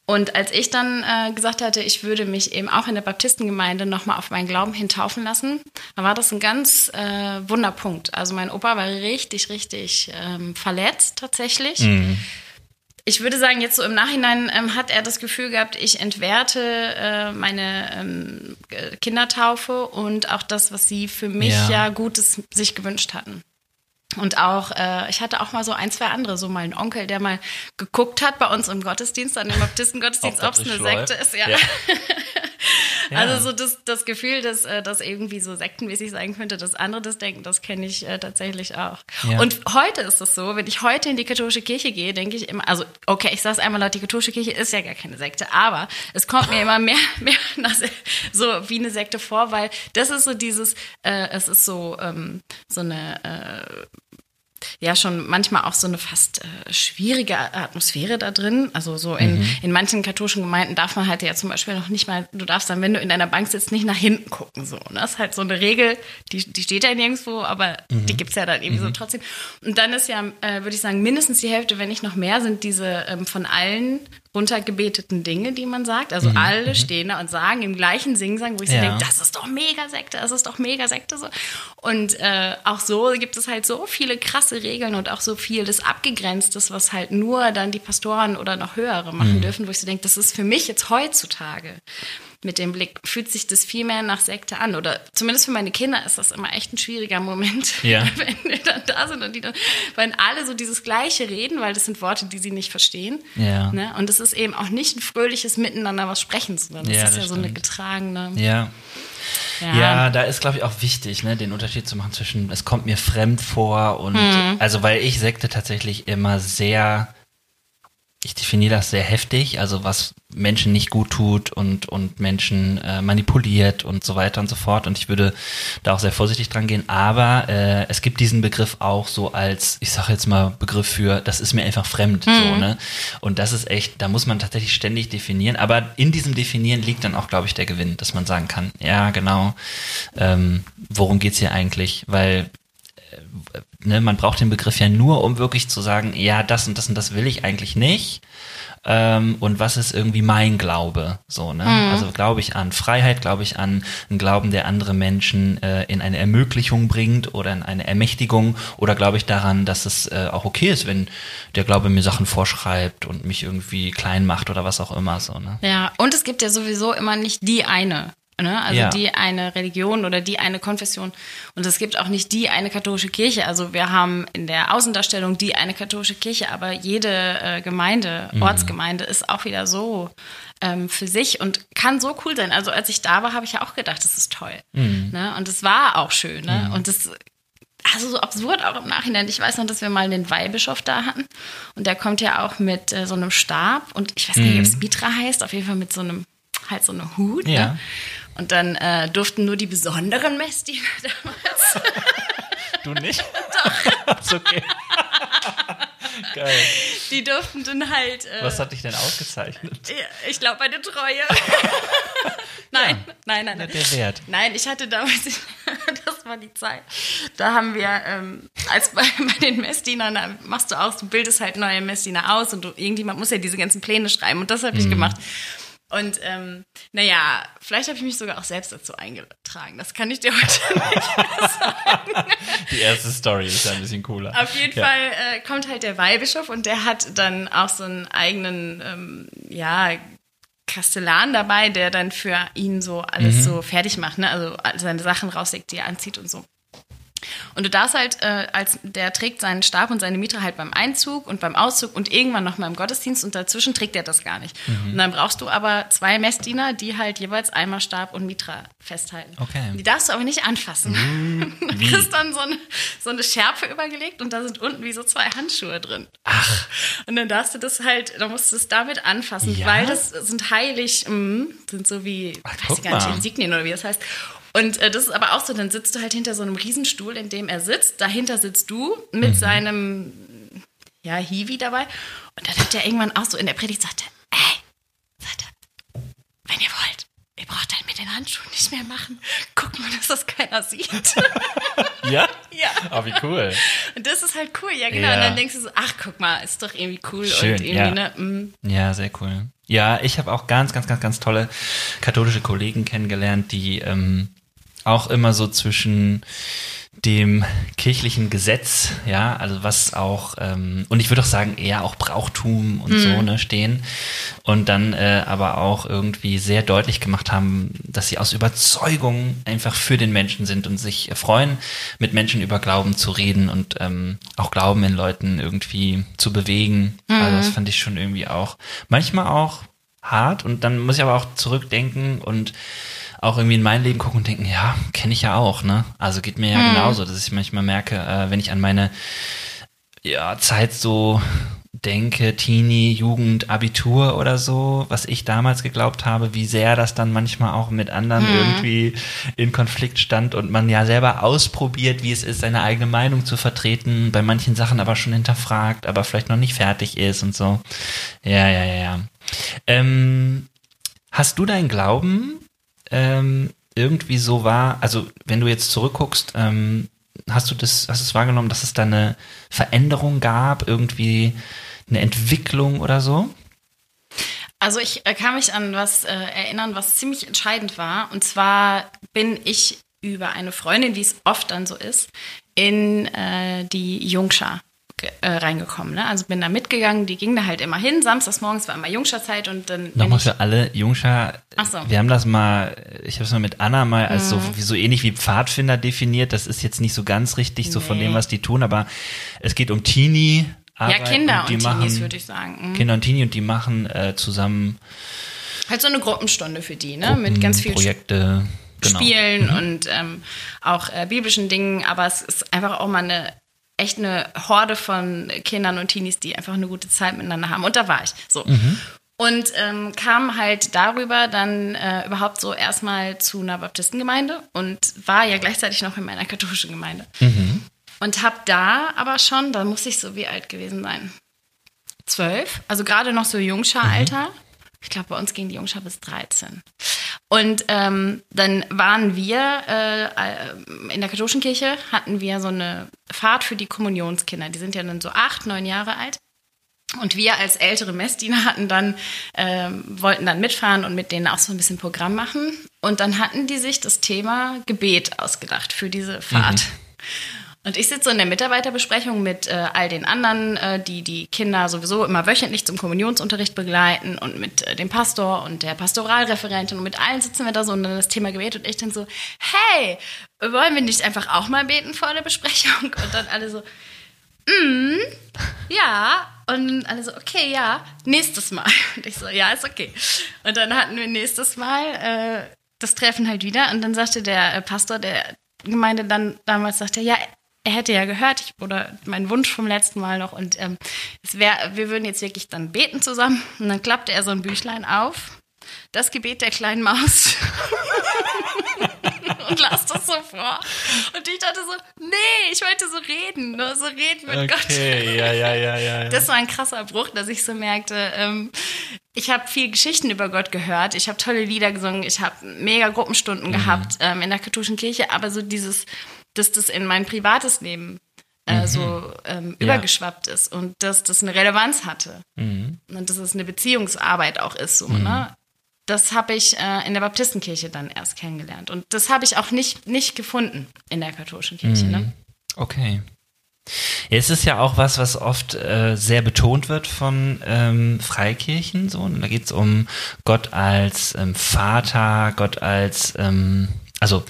Und als ich dann äh, gesagt hatte, ich würde mich eben auch in der Baptistengemeinde nochmal auf meinen Glauben hintaufen lassen, dann war das ein ganz äh, Wunderpunkt. Also mein Opa war richtig, richtig ähm, verletzt tatsächlich. Ich würde sagen, jetzt so im Nachhinein ähm, hat er das Gefühl gehabt, ich entwerte äh, meine ähm, Kindertaufe und auch das, was sie für mich Ja. ja, Gutes sich gewünscht hatten. Und auch, äh, ich hatte auch mal so ein, zwei andere, so mal einen Onkel, der mal geguckt hat bei uns im Gottesdienst, an dem Baptistengottesdienst, Ob es eine. Sekte ist, ja. Ja. Ja. Also so das, das Gefühl, dass äh, das irgendwie so sektenmäßig sein könnte, dass andere das denken, das kenne ich äh, tatsächlich auch. Ja. Und heute ist es so, wenn ich heute in die katholische Kirche gehe, denke ich immer, also okay, ich sage es einmal laut, die katholische Kirche ist ja gar keine Sekte, aber es kommt mir immer mehr, mehr nach, so wie eine Sekte vor, weil das ist so dieses, äh, es ist so, ähm, so eine äh, ja schon manchmal auch so eine fast äh, schwierige Atmosphäre da drin. Also so in, mhm. in manchen katholischen Gemeinden darf man halt ja zum Beispiel noch nicht mal, du darfst dann, wenn du in deiner Bank sitzt, nicht nach hinten gucken. So. Und das ist halt so eine Regel, die, die steht ja nirgendwo, aber mhm. die gibt's ja dann irgendwie mhm. so trotzdem. Und dann ist ja, äh, würde ich sagen, mindestens die Hälfte, wenn nicht noch mehr, sind diese ähm, von allen runtergebeteten Dinge, die man sagt. Also mhm. alle mhm. stehen da und sagen im gleichen Singsang, wo ich ja. so denke, das ist doch mega Sekte, das ist doch mega Sekte. So. Und äh, auch so gibt es halt so viele krasse Regeln und auch so viel das Abgegrenztes, was halt nur dann die Pastoren oder noch höhere machen mhm. dürfen, wo ich so denke, das ist für mich jetzt heutzutage mit dem Blick fühlt sich das viel mehr nach Sekte an. Oder zumindest für meine Kinder ist das immer echt ein schwieriger Moment, ja. wenn wir dann da sind und die dann, weil alle so dieses Gleiche reden, weil das sind Worte, die sie nicht verstehen. Ja. Ne? Und es ist eben auch nicht ein fröhliches Miteinander was sprechen, sondern das ja, ist das ja stimmt. so eine getragene. Ja. Ja. ja, da ist, glaube ich, auch wichtig, ne, den Unterschied zu machen zwischen, es kommt mir fremd vor und, mhm. also, weil ich Sekte tatsächlich immer sehr ich definiere das sehr heftig, also was Menschen nicht gut tut und, und Menschen äh, manipuliert und so weiter und so fort. Und ich würde da auch sehr vorsichtig dran gehen. Aber äh, es gibt diesen Begriff auch so als, ich sage jetzt mal Begriff für, das ist mir einfach fremd. Mhm. So, ne? Und das ist echt, da muss man tatsächlich ständig definieren. Aber in diesem Definieren liegt dann auch, glaube ich, der Gewinn, dass man sagen kann, ja, genau, ähm, worum geht's hier eigentlich? Weil ne, man braucht den Begriff ja nur, um wirklich zu sagen, ja, das und das und das will ich eigentlich nicht. Ähm, und was ist irgendwie mein Glaube? So, ne? Mhm. Also glaube ich an Freiheit, glaube ich an einen Glauben, der andere Menschen äh, in eine Ermöglichung bringt oder in eine Ermächtigung, oder glaube ich daran, dass es äh, auch okay ist, wenn der Glaube mir Sachen vorschreibt und mich irgendwie klein macht oder was auch immer so, ne? Ja, und es gibt ja sowieso immer nicht die eine Ne? Also ja. die eine Religion oder die eine Konfession. Und es gibt auch nicht die eine katholische Kirche. Also wir haben in der Außendarstellung die eine katholische Kirche, aber jede äh, Gemeinde, mhm. Ortsgemeinde ist auch wieder so ähm, für sich und kann so cool sein. Also als ich da war, habe ich ja auch gedacht, das ist toll. Mhm. Ne? Und es war auch schön. Ne? Mhm. Und das also so absurd auch im Nachhinein. Ich weiß noch, dass wir mal den Weihbischof da hatten. Und der kommt ja auch mit äh, so einem Stab. Und ich weiß gar nicht, ob es mhm. Mitra heißt. Auf jeden Fall mit so einem, halt so einem Hut. Ne? Ja. Ne? Und dann äh, durften nur die besonderen Messdiener damals. du nicht? Doch. ist okay. Geil. Die durften dann halt. Äh, Was hat dich denn ausgezeichnet? Ich glaube, meine Treue. nein, ja, nein, nein, nein. Der Wert. Nein, ich hatte damals, das war die Zeit. Da haben wir, ähm, als bei, bei den Messdienern, da machst du auch, du bildest halt neue Messdiener aus und du, irgendjemand muss ja diese ganzen Pläne schreiben und das habe ich mhm. gemacht. Und ähm, naja, vielleicht habe ich mich sogar auch selbst dazu eingetragen. Das kann ich dir heute nicht sagen. Die erste Story ist ja ein bisschen cooler. Auf jeden ja. Fall äh, kommt halt der Weihbischof und der hat dann auch so einen eigenen, ähm, ja, Kastellan dabei, der dann für ihn so alles mhm. so fertig macht, ne? Also seine Sachen rauslegt, die er anzieht und so. Und du darfst halt, äh, als der trägt seinen Stab und seine Mitra halt beim Einzug und beim Auszug und irgendwann nochmal im Gottesdienst und dazwischen trägt er das gar nicht. Mhm. Und dann brauchst du aber zwei Messdiener, die halt jeweils einmal Stab und Mitra festhalten. Okay. Die darfst du aber nicht anfassen. Mhm. Du kriegst dann so eine, so eine Schärpe übergelegt und da sind unten wie so zwei Handschuhe drin. Ach. Und dann darfst du das halt, dann musst du es damit anfassen, ja? weil das sind heilig, mh, sind so wie, Ach, weiß ich gar nicht, Insignien oder wie das heißt. Und äh, das ist aber auch so, dann sitzt du halt hinter so einem Riesenstuhl, in dem er sitzt. Dahinter sitzt du mit mhm. seinem ja, Hiwi dabei. Und dann hat er irgendwann auch so in der Predigt sagte, ey, sagt er, wenn ihr wollt, ihr braucht halt mit den Handschuhen nicht mehr machen. Guck mal, dass das keiner sieht. ja? Ja. Oh, wie cool. Und das ist halt cool, ja genau. Ja. Und dann denkst du so, ach, guck mal, ist doch irgendwie cool. Schön, und irgendwie, ja. ne, mm. Ja, sehr cool. Ja, ich habe auch ganz, ganz, ganz, ganz tolle katholische Kollegen kennengelernt, die ähm, auch immer so zwischen dem kirchlichen Gesetz, ja, also was auch, ähm, und ich würde auch sagen, eher auch Brauchtum und mhm. so, ne, stehen. Und dann äh, aber auch irgendwie sehr deutlich gemacht haben, dass sie aus Überzeugung einfach für den Menschen sind und sich freuen, mit Menschen über Glauben zu reden und ähm, auch Glauben in Leuten irgendwie zu bewegen. Mhm. Also das fand ich schon irgendwie auch, manchmal auch hart und dann muss ich aber auch zurückdenken und auch irgendwie in mein Leben gucken und denken, ja, kenne ich ja auch, ne? Also geht mir ja hm. genauso, dass ich manchmal merke, äh, wenn ich an meine ja, Zeit so denke, Teenie, Jugend, Abitur oder so, was ich damals geglaubt habe, wie sehr das dann manchmal auch mit anderen mhm. irgendwie in Konflikt stand und man ja selber ausprobiert, wie es ist, seine eigene Meinung zu vertreten, bei manchen Sachen aber schon hinterfragt, aber vielleicht noch nicht fertig ist und so. Ja, ja, ja, ja. Ähm, hast du deinen Glauben ähm, irgendwie so war, also wenn du jetzt zurückguckst, ähm, hast du das, hast du es wahrgenommen, dass es da eine Veränderung gab, irgendwie eine Entwicklung oder so? Also ich äh, kann mich an was äh, erinnern, was ziemlich entscheidend war. Und zwar bin ich über eine Freundin, wie es oft dann so ist, in äh, die Jungschar äh, reingekommen. Ne? Also bin da mitgegangen, die ging da halt immer hin. Samstags morgens war immer Jungscha-Zeit und dann. Nochmal für alle, Jungscha, so. wir haben das mal, ich habe es mal mit Anna mal als mhm. so, so ähnlich wie Pfadfinder definiert. Das ist jetzt nicht so ganz richtig, so nee. von dem, was die tun, aber es geht um Teenie. Arbeit ja, Kinder und, die und Teenies, würde ich sagen. Mhm. Kinder und Teenie und die machen äh, zusammen. Halt so eine Gruppenstunde für die, ne? Gruppen, mit ganz vielen Projekte. Genau. Spielen mhm. und ähm, auch äh, biblischen Dingen, aber es ist einfach auch mal eine echt eine Horde von Kindern und Teenies, die einfach eine gute Zeit miteinander haben. Und da war ich. So. Mhm. Und ähm, kam halt darüber dann äh, überhaupt so erstmal zu einer Baptistengemeinde und war ja gleichzeitig noch in meiner katholischen Gemeinde. Mhm. Und hab da aber schon, da muss ich so wie alt gewesen sein. Zwölf, also gerade noch so Jungscha-Alter. Mhm. Ich glaube, bei uns ging die Jungschar bis 13. Und ähm, dann waren wir äh, äh, in der katholischen Kirche, hatten wir so eine Fahrt für die Kommunionskinder. Die sind ja dann so acht, neun Jahre alt. Und wir als ältere Messdiener hatten dann, ähm, wollten dann mitfahren und mit denen auch so ein bisschen Programm machen. Und dann hatten die sich das Thema Gebet ausgedacht für diese Fahrt. Mhm. Und ich sitze in der Mitarbeiterbesprechung mit äh, all den anderen, äh, die die Kinder sowieso immer wöchentlich zum Kommunionsunterricht begleiten und mit äh, dem Pastor und der Pastoralreferentin und mit allen sitzen wir da so und dann das Thema Gebet und ich dann so, hey, wollen wir nicht einfach auch mal beten vor der Besprechung? Und dann alle so, mm, ja. Und alle so, okay, ja, nächstes Mal. Und ich so, ja, ist okay. Und dann hatten wir nächstes Mal äh, das Treffen halt wieder und dann sagte der äh, Pastor der Gemeinde dann damals, sagte ja, er hätte ja gehört, ich, oder mein Wunsch vom letzten Mal noch, und ähm, es wär, wir würden jetzt wirklich dann beten zusammen. Und dann klappte er so ein Büchlein auf. Das Gebet der kleinen Maus. und las das so vor. Und ich dachte so, nee, ich wollte so reden, nur so reden mit okay, Gott. Okay, ja, ja, ja, ja. Das war ein krasser Bruch, dass ich so merkte, ähm, ich habe viel Geschichten über Gott gehört, ich habe tolle Lieder gesungen, ich habe mega Gruppenstunden mhm. gehabt ähm, in der katholischen Kirche, aber so dieses dass das in mein privates Leben äh, mhm. so ähm, ja. übergeschwappt ist und dass das eine Relevanz hatte mhm. und dass es eine Beziehungsarbeit auch ist, so, mhm. ne? Das habe ich äh, in der Baptistenkirche dann erst kennengelernt und das habe ich auch nicht, nicht gefunden in der katholischen Kirche. Ne? Mhm. Okay. Ja, es ist ja auch was, was oft äh, sehr betont wird von ähm, Freikirchen. So. Und da geht es um Gott als ähm, Vater, Gott als, ähm, also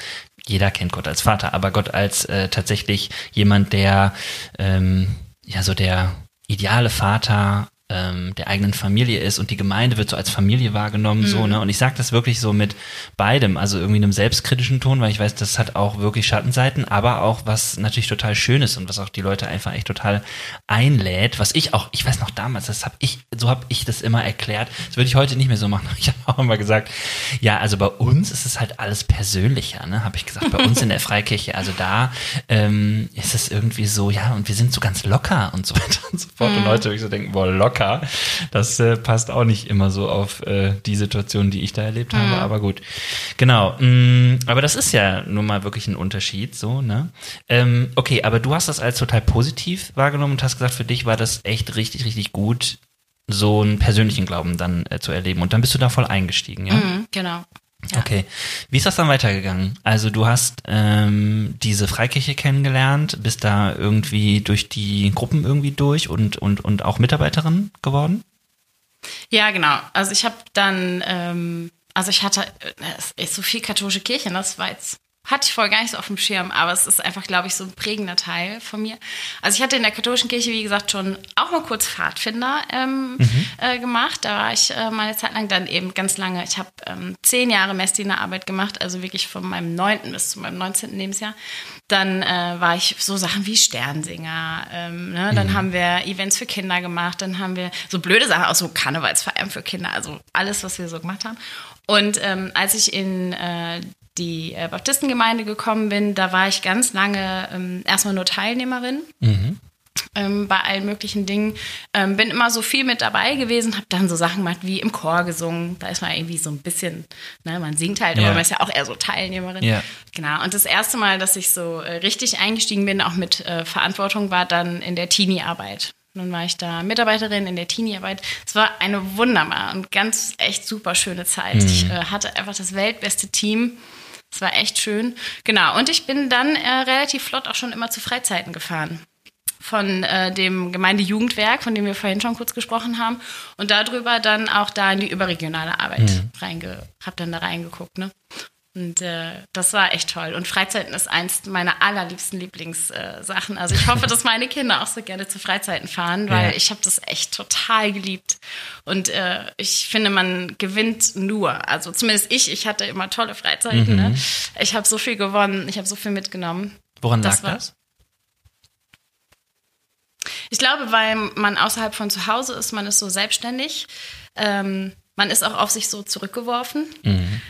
jeder kennt Gott als Vater, aber Gott als äh, tatsächlich jemand, der ähm, ja so der ideale Vater ähm, der eigenen Familie ist und die Gemeinde wird so als Familie wahrgenommen, mhm. so, ne? Und ich sage das wirklich so mit beidem, also irgendwie einem selbstkritischen Ton, weil ich weiß, das hat auch wirklich Schattenseiten, aber auch was natürlich total schön ist und was auch die Leute einfach echt total einlädt, was ich auch, ich weiß noch damals, das habe ich, so habe ich das immer erklärt, das würde ich heute nicht mehr so machen. Ich habe auch immer gesagt, ja, also bei uns ist es halt alles persönlicher, ne? Habe ich gesagt, bei uns in der Freikirche, also da ähm, ist es irgendwie so, ja, und wir sind so ganz locker und so weiter und so fort. Mhm. Und Leute würde ich so denken, boah, locker locker. Das äh, passt auch nicht immer so auf äh, die Situation, die ich da erlebt mhm. habe, aber gut. Genau. Mm, aber das ist ja nun mal wirklich ein Unterschied, so, ne? Ähm, okay, aber du hast das als total positiv wahrgenommen und hast gesagt, für dich war das echt richtig, richtig gut, so einen persönlichen Glauben dann äh, zu erleben. Und dann bist du da voll eingestiegen, ja? Mhm, genau. Ja. Okay. Wie ist das dann weitergegangen? Also du hast ähm, diese Freikirche kennengelernt, bist da irgendwie durch die Gruppen irgendwie durch und, und, und auch Mitarbeiterin geworden? Ja, genau. Also ich habe dann, ähm, also ich hatte äh, so viel katholische Kirche, das war jetzt hatte ich vorher gar nicht so auf dem Schirm, aber es ist einfach, glaube ich, so ein prägender Teil von mir. Also ich hatte in der katholischen Kirche, wie gesagt, schon auch mal kurz Pfadfinder ähm, mhm. äh, gemacht. Da war ich äh, mal eine Zeit lang dann eben ganz lange. Ich habe ähm, zehn Jahre Messdienerarbeit gemacht, also wirklich von meinem neunten bis zu meinem neunzehnten Lebensjahr. Dann äh, war ich so Sachen wie Sternsinger. Ähm, ne? Dann mhm. haben wir Events für Kinder gemacht. Dann haben wir so blöde Sachen, auch so Karnevalsfeiern für Kinder. Also alles, was wir so gemacht haben. Und ähm, als ich in äh, die äh, Baptistengemeinde gekommen bin, da war ich ganz lange ähm, erstmal nur Teilnehmerin. Mhm. Ähm, bei allen möglichen Dingen. Ähm, bin immer so viel mit dabei gewesen, habe dann so Sachen gemacht wie im Chor gesungen. Da ist man irgendwie so ein bisschen, ne, man singt halt, ja. aber man ist ja auch eher so Teilnehmerin. Ja. Genau. Und das erste Mal, dass ich so äh, richtig eingestiegen bin, auch mit äh, Verantwortung, war dann in der Teenie-Arbeit. Nun war ich da Mitarbeiterin in der Teenie-Arbeit. Es war eine wunderbare und ganz echt super schöne Zeit. Mhm. Ich äh, hatte einfach das weltbeste Team. Es war echt schön. Genau. Und ich bin dann äh, relativ flott auch schon immer zu Freizeiten gefahren. Von äh, dem Gemeindejugendwerk, von dem wir vorhin schon kurz gesprochen haben. Und darüber dann auch da in die überregionale Arbeit mhm. reinge, hab dann da reingeguckt, ne? Und äh, das war echt toll. Und Freizeiten ist eins meiner allerliebsten Lieblingssachen. Äh, also ich hoffe, dass meine Kinder auch so gerne zu Freizeiten fahren, weil ja. ich habe das echt total geliebt. Und äh, ich finde, man gewinnt nur. Also zumindest ich, ich hatte immer tolle Freizeiten. Ne? Mhm. Ne? Ich habe so viel gewonnen, ich habe so viel mitgenommen. Woran das lag das? Ich glaube, weil man außerhalb von zu Hause ist, man ist so selbstständig. Ähm, man ist auch auf sich so zurückgeworfen. Mhm.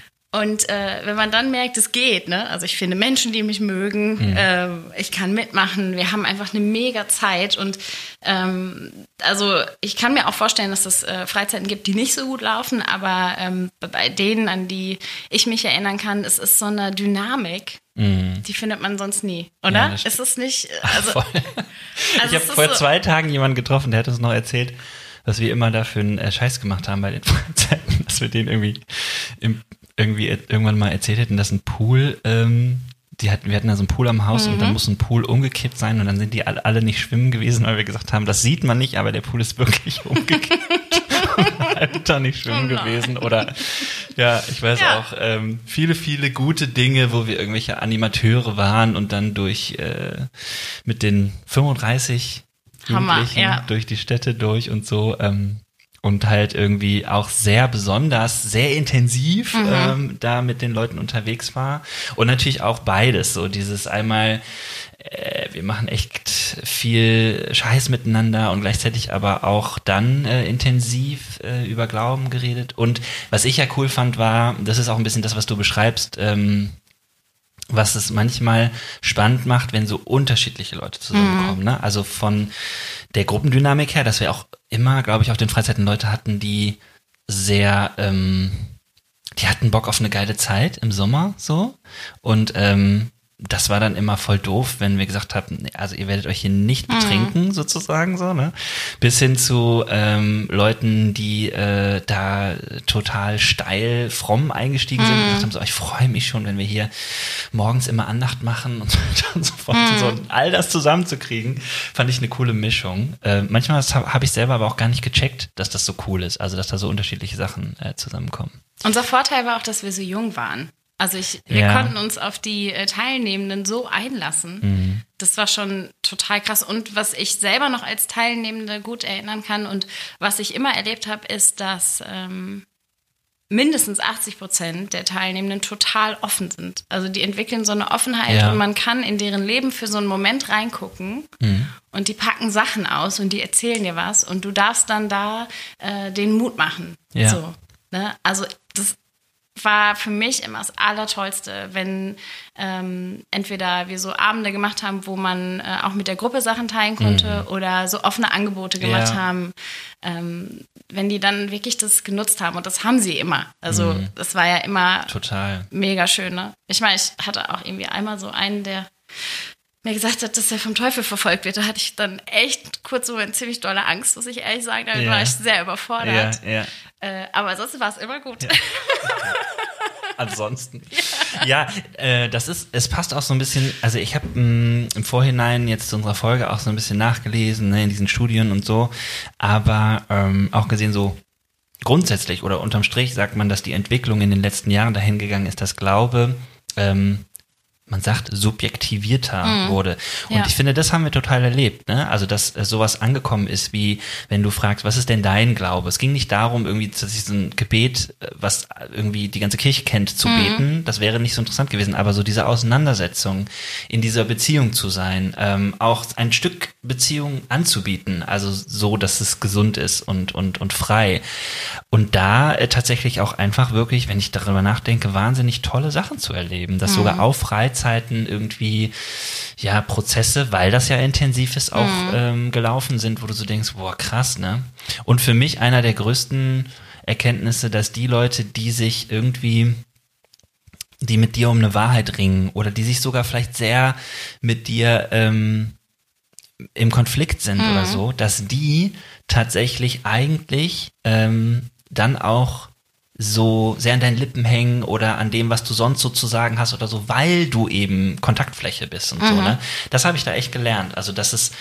Und äh, wenn man dann merkt, es geht, ne? Also ich finde Menschen, die mich mögen, mhm. äh, ich kann mitmachen, wir haben einfach eine mega Zeit und ähm, also ich kann mir auch vorstellen, dass es äh, Freizeiten gibt, die nicht so gut laufen, aber ähm, bei denen, an die ich mich erinnern kann, es ist so eine Dynamik, mhm. die findet man sonst nie, oder? Ja, ist es nicht? Also, also ich habe vor so zwei Tagen jemanden getroffen, der hat uns noch erzählt, was wir immer da für einen äh, Scheiß gemacht haben bei den Freizeiten, dass wir den irgendwie im irgendwie irgendwann mal erzählt hätten, dass ein Pool, ähm, die hatten, wir hatten da so einen Pool am Haus mhm. und dann muss ein Pool umgekippt sein und dann sind die alle, alle nicht schwimmen gewesen, weil wir gesagt haben, das sieht man nicht, aber der Pool ist wirklich umgekippt. und da nicht schwimmen oh gewesen oder ja, ich weiß ja. auch ähm, viele, viele gute Dinge, wo wir irgendwelche Animateure waren und dann durch äh, mit den 35 Hammer, Jugendlichen ja. durch die Städte durch und so. Ähm, und halt irgendwie auch sehr besonders, sehr intensiv mhm. ähm, da mit den Leuten unterwegs war. Und natürlich auch beides, so dieses einmal, äh, wir machen echt viel Scheiß miteinander und gleichzeitig aber auch dann äh, intensiv äh, über Glauben geredet. Und was ich ja cool fand, war, das ist auch ein bisschen das, was du beschreibst, ähm, was es manchmal spannend macht, wenn so unterschiedliche Leute zusammenkommen. Mhm. Ne? Also von der Gruppendynamik her, dass wir auch immer, glaube ich, auf den Freizeiten Leute hatten, die sehr, ähm, die hatten Bock auf eine geile Zeit im Sommer so. Und ähm, das war dann immer voll doof, wenn wir gesagt haben, also ihr werdet euch hier nicht mhm. betrinken, mhm. sozusagen so, ne? Bis hin zu ähm, Leuten, die äh, da total steil fromm eingestiegen mhm. sind und gesagt haben, so, ich freue mich schon, wenn wir hier morgens immer Andacht machen und so weiter und so fort. Mhm. Und so, und all das zusammenzukriegen, fand ich eine coole Mischung. Äh, manchmal habe hab ich selber aber auch gar nicht gecheckt, dass das so cool ist, also dass da so unterschiedliche Sachen äh, zusammenkommen. Unser Vorteil war auch, dass wir so jung waren. Also ich, wir ja. konnten uns auf die äh, Teilnehmenden so einlassen. Mhm. Das war schon total krass. Und was ich selber noch als Teilnehmende gut erinnern kann und was ich immer erlebt habe, ist, dass ähm, mindestens 80 Prozent der Teilnehmenden total offen sind. Also die entwickeln so eine Offenheit ja. und man kann in deren Leben für so einen Moment reingucken mhm. und die packen Sachen aus und die erzählen dir was und du darfst dann da äh, den Mut machen. Ja. So, ne? Also das war für mich immer das Allertollste, wenn ähm, entweder wir so Abende gemacht haben, wo man äh, auch mit der Gruppe Sachen teilen konnte mhm. oder so offene Angebote gemacht ja. haben, ähm, wenn die dann wirklich das genutzt haben. Und das haben sie immer. Also mhm. das war ja immer Total. mega schön. Ne? Ich meine, ich hatte auch irgendwie einmal so einen, der mir gesagt hat, dass er vom Teufel verfolgt wird, da hatte ich dann echt kurz so eine ziemlich dolle Angst, muss ich ehrlich sagen. Damit ja. war ich sehr überfordert. Ja, ja. Äh, aber sonst war es immer gut. Ja. Ansonsten. Ja, äh, das ist, es passt auch so ein bisschen, also ich habe mm, im Vorhinein jetzt zu unserer Folge auch so ein bisschen nachgelesen, ne, in diesen Studien und so, aber ähm, auch gesehen so, grundsätzlich oder unterm Strich sagt man, dass die Entwicklung in den letzten Jahren dahin gegangen ist, dass Glaube ähm, man sagt, subjektivierter Mhm. wurde. Und Ja. ich finde, das haben wir total erlebt, ne? Also, dass äh, sowas angekommen ist, wie wenn du fragst, was ist denn dein Glaube? Es ging nicht darum, irgendwie, ich so ein Gebet, äh, was irgendwie die ganze Kirche kennt, Mhm. zu beten. Das wäre nicht so interessant gewesen, aber so diese Auseinandersetzung, in dieser Beziehung zu sein, ähm, auch ein Stück Beziehung anzubieten, also so, dass es gesund ist und, und, und frei. Und da äh, tatsächlich auch einfach wirklich, wenn ich darüber nachdenke, wahnsinnig tolle Sachen zu erleben, dass sogar auf Freizeiten irgendwie ja Prozesse, weil das ja intensiv ist, auch ähm, gelaufen sind, wo du so denkst, boah krass, ne? Und für mich einer der größten Erkenntnisse, dass die Leute, die sich irgendwie die mit dir um eine Wahrheit ringen oder die sich sogar vielleicht sehr mit dir ähm, im Konflikt sind oder so, dass die tatsächlich eigentlich ähm, dann auch so sehr an deinen Lippen hängen oder an dem, was du sonst sozusagen hast oder so, weil du eben Kontaktfläche bist und so, ne? Das habe ich da echt gelernt. Also, dass es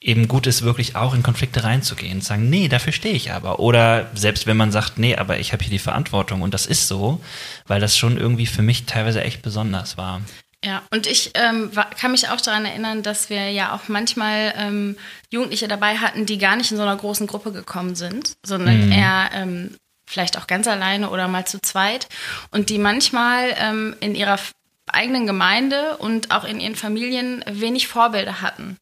eben gut ist, wirklich auch in Konflikte reinzugehen und sagen, nee, dafür stehe ich aber. Oder selbst wenn man sagt, nee, aber ich habe hier die Verantwortung und das ist so, weil das schon irgendwie für mich teilweise echt besonders war. Ja, und ich ähm, kann mich auch daran erinnern, dass wir ja auch manchmal ähm, Jugendliche dabei hatten, die gar nicht in so einer großen Gruppe gekommen sind, sondern eher ähm, vielleicht auch ganz alleine oder mal zu zweit und die manchmal ähm, in ihrer eigenen Gemeinde und auch in ihren Familien wenig Vorbilder hatten.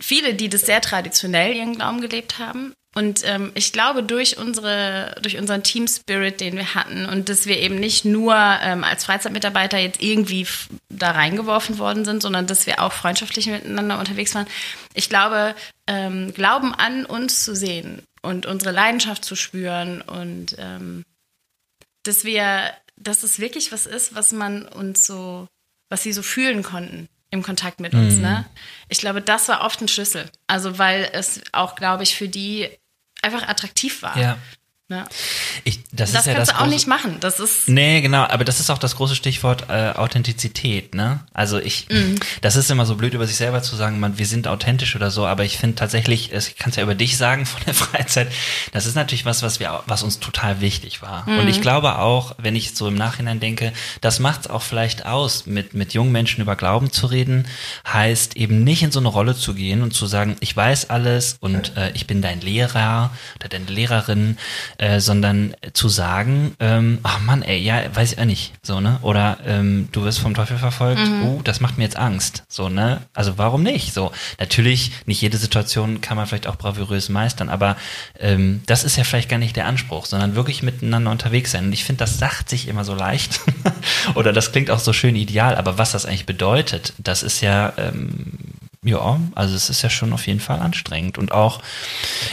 Viele, die das sehr traditionell ihren Glauben gelebt haben. Und ähm, ich glaube, durch unsere, durch unseren Team Spirit, den wir hatten, und dass wir eben nicht nur ähm, als Freizeitmitarbeiter jetzt irgendwie da reingeworfen worden sind, sondern dass wir auch freundschaftlich miteinander unterwegs waren. Ich glaube, ähm, Glauben an uns zu sehen und unsere Leidenschaft zu spüren und ähm, dass wir, dass es wirklich was ist, was man uns so, was sie so fühlen konnten im Kontakt mit uns. Ne? Ich glaube, das war oft ein Schlüssel. Also weil es auch, glaube ich, für die einfach attraktiv war. Ja. Ne? Ich, das, Das ist ja kannst das du auch große- nicht machen. Das ist Nee, genau, aber das ist auch das große Stichwort äh, Authentizität, ne? Also ich, das ist immer so blöd über sich selber zu sagen, man, wir sind authentisch oder so, aber ich finde tatsächlich, ich kann es ja über dich sagen von der Freizeit, das ist natürlich was, was wir, was uns total wichtig war. Und ich glaube auch, wenn ich so im Nachhinein denke, das macht es auch vielleicht aus, mit, mit jungen Menschen über Glauben zu reden, heißt eben nicht in so eine Rolle zu gehen und zu sagen, ich weiß alles und äh, ich bin dein Lehrer oder deine Lehrerin, äh, sondern zu sagen, ähm, ach Mann, ey, ja, weiß ich auch nicht, so, ne? Oder ähm, du wirst vom Teufel verfolgt, uh, das macht mir jetzt Angst, so, ne? Also warum nicht? So, natürlich, nicht jede Situation kann man vielleicht auch bravourös meistern, aber ähm, das ist ja vielleicht gar nicht der Anspruch, sondern wirklich miteinander unterwegs sein. Und ich finde, das sagt sich immer so leicht oder das klingt auch so schön ideal, aber was das eigentlich bedeutet, das ist ja ähm, ja, also es ist ja schon auf jeden Fall anstrengend. Und auch,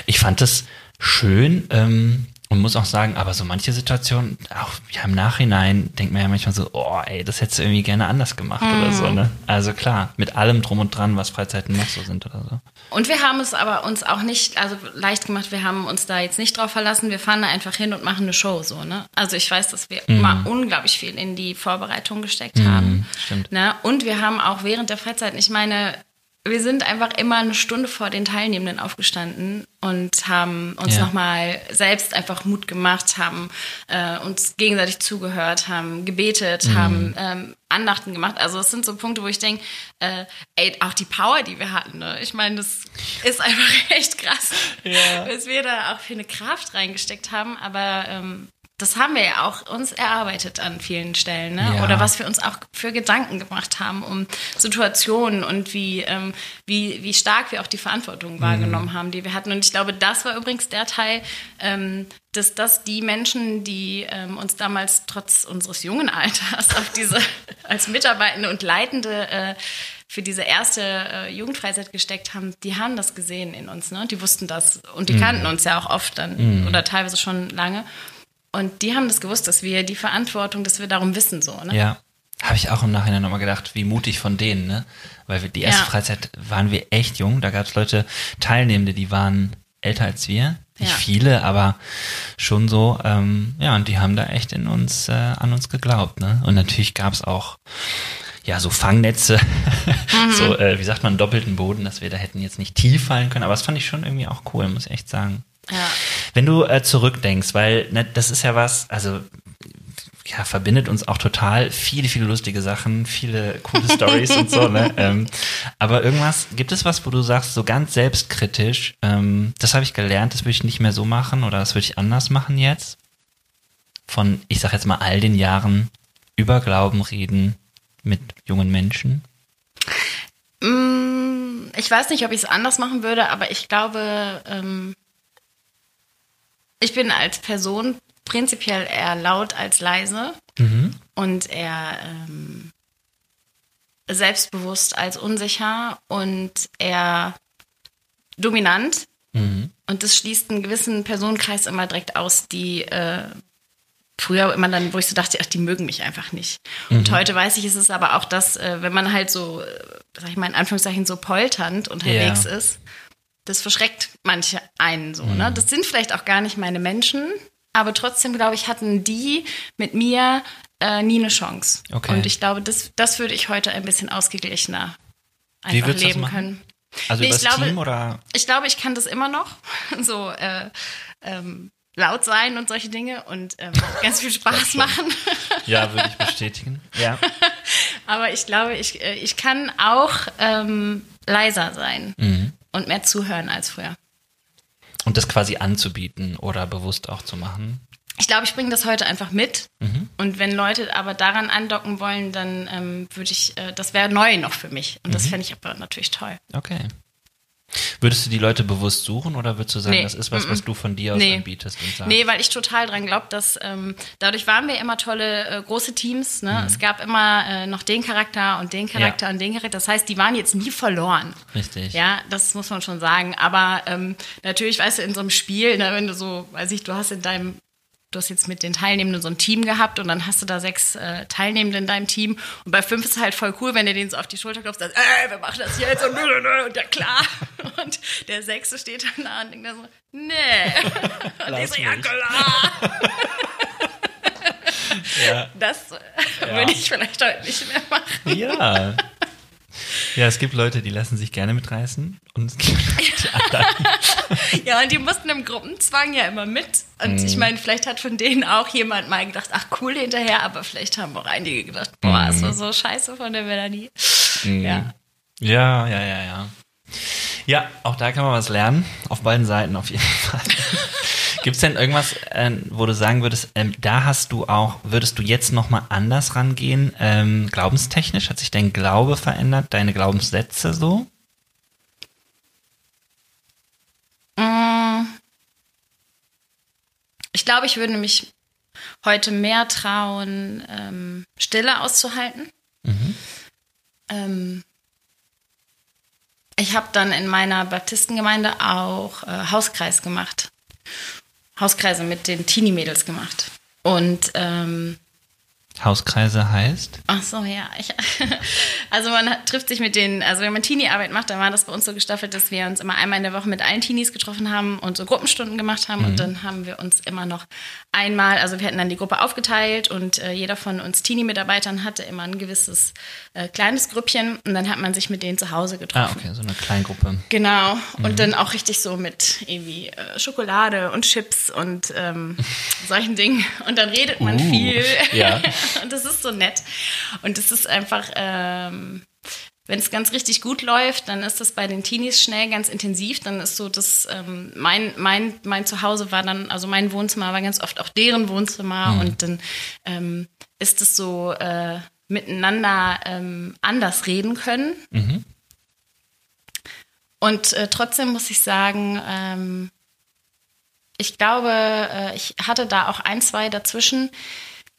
ich fand es schön ähm, und muss auch sagen, aber so manche Situationen, auch ja, im Nachhinein denkt man ja manchmal so, oh ey, das hättest du irgendwie gerne anders gemacht oder so, ne? Also klar, mit allem drum und dran, was Freizeiten noch so sind oder so. Und wir haben es aber uns auch nicht, also leicht gemacht, wir haben uns da jetzt nicht drauf verlassen, wir fahren da einfach hin und machen eine Show so, ne? Also ich weiß, dass wir mal unglaublich viel in die Vorbereitung gesteckt haben. stimmt. Ne? Und wir haben auch während der Freizeit, ich meine, wir sind einfach immer eine Stunde vor den Teilnehmenden aufgestanden und haben uns Ja. nochmal selbst einfach Mut gemacht, haben äh, uns gegenseitig zugehört, haben gebetet, haben ähm, Andachten gemacht. Also es sind so Punkte, wo ich denke, äh, ey, auch die Power, die wir hatten, ne? ich meine, das ist einfach echt krass, was wir da auch für eine Kraft reingesteckt haben, aber ähm, das haben wir ja auch uns erarbeitet an vielen Stellen, ne? Ja. Oder was wir uns auch für Gedanken gemacht haben um Situationen und wie, ähm, wie, wie stark wir auch die Verantwortung wahrgenommen haben, die wir hatten. Und ich glaube, das war übrigens der Teil, ähm, dass das die Menschen, die ähm, uns damals trotz unseres jungen Alters auf diese als Mitarbeitende und Leitende äh, für diese erste äh, Jugendfreizeit gesteckt haben, die haben das gesehen in uns, ne? Die wussten das und die kannten uns ja auch oft dann oder teilweise schon lange. Und die haben das gewusst, dass wir die Verantwortung, dass wir darum wissen, so, ne? Ja. Habe ich auch im Nachhinein nochmal gedacht, wie mutig von denen, ne? Weil wir die erste Ja. Freizeit waren wir echt jung. Da gab es Leute, Teilnehmende, die waren älter als wir. Nicht Ja. viele, aber schon so. Ähm, ja, und die haben da echt in uns, äh, an uns geglaubt, ne? Und natürlich gab es auch ja, so Fangnetze, so, äh, wie sagt man, doppelten Boden, dass wir da hätten jetzt nicht tief fallen können, aber das fand ich schon irgendwie auch cool, muss ich echt sagen. Ja. Wenn du äh, zurückdenkst, weil ne, das ist ja was, also ja, verbindet uns auch total viele, viele lustige Sachen, viele coole Stories und so, ne? Ähm, aber irgendwas, gibt es was, wo du sagst, so ganz selbstkritisch, ähm, das habe ich gelernt, das würde ich nicht mehr so machen oder das würde ich anders machen jetzt? Von, ich sag jetzt mal, all den Jahren über Glauben reden mit jungen Menschen? Mm, ich weiß nicht, ob ich es anders machen würde, aber ich glaube, ähm, ich bin als Person prinzipiell eher laut als leise Mhm. und eher ähm, selbstbewusst als unsicher und eher dominant. Mhm. Und das schließt einen gewissen Personenkreis immer direkt aus, die äh, früher immer dann, wo ich so dachte, ach, die mögen mich einfach nicht. Und heute weiß ich, ist es aber auch das, äh, wenn man halt so, äh, sag ich mal in Anführungszeichen, so polternd unterwegs Ja. ist, das verschreckt manche einen so. Ne? Das sind vielleicht auch gar nicht meine Menschen, aber trotzdem, glaube ich, hatten die mit mir äh, nie eine Chance. Okay. Und ich glaube, das, das würde ich heute ein bisschen ausgeglichener einfach leben können. Also Nee, ich glaube- Team oder? Ich glaube, ich kann das immer noch. So äh, ähm, laut sein und solche Dinge und ähm, ganz viel Spaß machen. Ja, würde ich bestätigen. Ja. Aber ich glaube, ich, äh, ich kann auch ähm, leiser sein Mhm. Und mehr zuhören als früher. Und das quasi anzubieten oder bewusst auch zu machen. Ich glaube, ich bringe das heute einfach mit. Mhm. Und wenn Leute aber daran andocken wollen, dann ähm, würde ich, äh, das wäre neu noch für mich. Und das Mhm. fände ich aber natürlich toll. Okay. Würdest du die Leute bewusst suchen oder würdest du sagen, Nee. das ist was, was du von dir aus Nee. anbietest und sagst? Nee, weil ich total dran glaube, dass ähm, dadurch waren wir immer tolle äh, große Teams. Ne? Mhm. Es gab immer äh, noch den Charakter und den Charakter und den Charakter. Das heißt, die waren jetzt nie verloren. Richtig. Ja, das muss man schon sagen. Aber ähm, natürlich, weißt du, in so einem Spiel, ne, wenn du so, weiß ich, du hast in deinem, du hast jetzt mit den Teilnehmenden so ein Team gehabt und dann hast du da sechs äh, Teilnehmende in deinem Team. Und bei fünf ist es halt voll cool, wenn du denen so auf die Schulter klopfst, sagst, ey, wir machen das jetzt und, nö, nö, nö, und ja klar. Und der Sechste steht dann da und denkt dann so, nee. Und ich Lass so, ja klar. Ja. Das äh, würde ich vielleicht heute nicht mehr machen. Ja. Ja, es gibt Leute, die lassen sich gerne mitreißen und es gibt die anderen. Ja, und die mussten im Gruppenzwang ja immer mit. Und ich meine, vielleicht hat von denen auch jemand mal gedacht, ach cool hinterher, aber vielleicht haben auch einige gedacht, boah, es war so scheiße von der Melanie. Ja. Ja, ja, ja, ja. Ja, auch da kann man was lernen. Auf beiden Seiten auf jeden Fall. Gibt es denn irgendwas, äh, wo du sagen würdest, ähm, da hast du auch, würdest du jetzt nochmal anders rangehen, ähm, glaubenstechnisch? Hat sich dein Glaube verändert, deine Glaubenssätze so? Ich glaube, ich würde mich heute mehr trauen, ähm, Stille auszuhalten. Ähm, ich habe dann in meiner Baptistengemeinde auch äh, Hauskreis gemacht. Hauskreise mit den Teenie-Mädels gemacht. Und ähm, Hauskreise heißt? Ach so, ja. Ich, also man trifft sich mit den, also wenn man Teenie-Arbeit macht, dann war das bei uns so gestaffelt, dass wir uns immer einmal in der Woche mit allen Teenies getroffen haben und so Gruppenstunden gemacht haben. Und dann haben wir uns immer noch einmal, also wir hatten dann die Gruppe aufgeteilt und äh, jeder von uns Teenie-Mitarbeitern hatte immer ein gewisses äh, kleines Grüppchen und dann hat man sich mit denen zu Hause Ah, getroffen. okay, so eine Kleingruppe. Genau. Und dann auch richtig so mit irgendwie äh, Schokolade und Chips und ähm, solchen Dingen. Und dann redet man Uh, viel. ja. und das ist so nett. Und es ist einfach, ähm, wenn es ganz richtig gut läuft, dann ist das bei den Teenies schnell ganz intensiv. Dann ist so das, ähm, mein, mein, mein Zuhause war dann, also mein Wohnzimmer war ganz oft auch deren Wohnzimmer. Und dann ähm, ist es so äh, miteinander ähm, anders reden können. Und äh, trotzdem muss ich sagen, ähm, ich glaube, äh, ich hatte da auch ein, zwei dazwischen,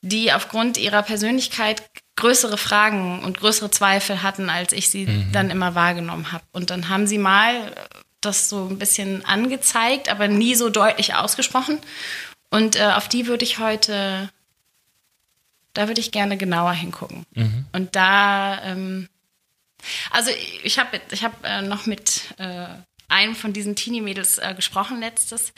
die aufgrund ihrer Persönlichkeit größere Fragen und größere Zweifel hatten, als ich sie dann immer wahrgenommen habe. Und dann haben sie mal äh, das so ein bisschen angezeigt, aber nie so deutlich ausgesprochen. Und äh, auf die würde ich heute, da würde ich gerne genauer hingucken. Und da, ähm, also ich habe ich hab, äh, noch mit äh, einem von diesen Teenie-Mädels äh, gesprochen letztes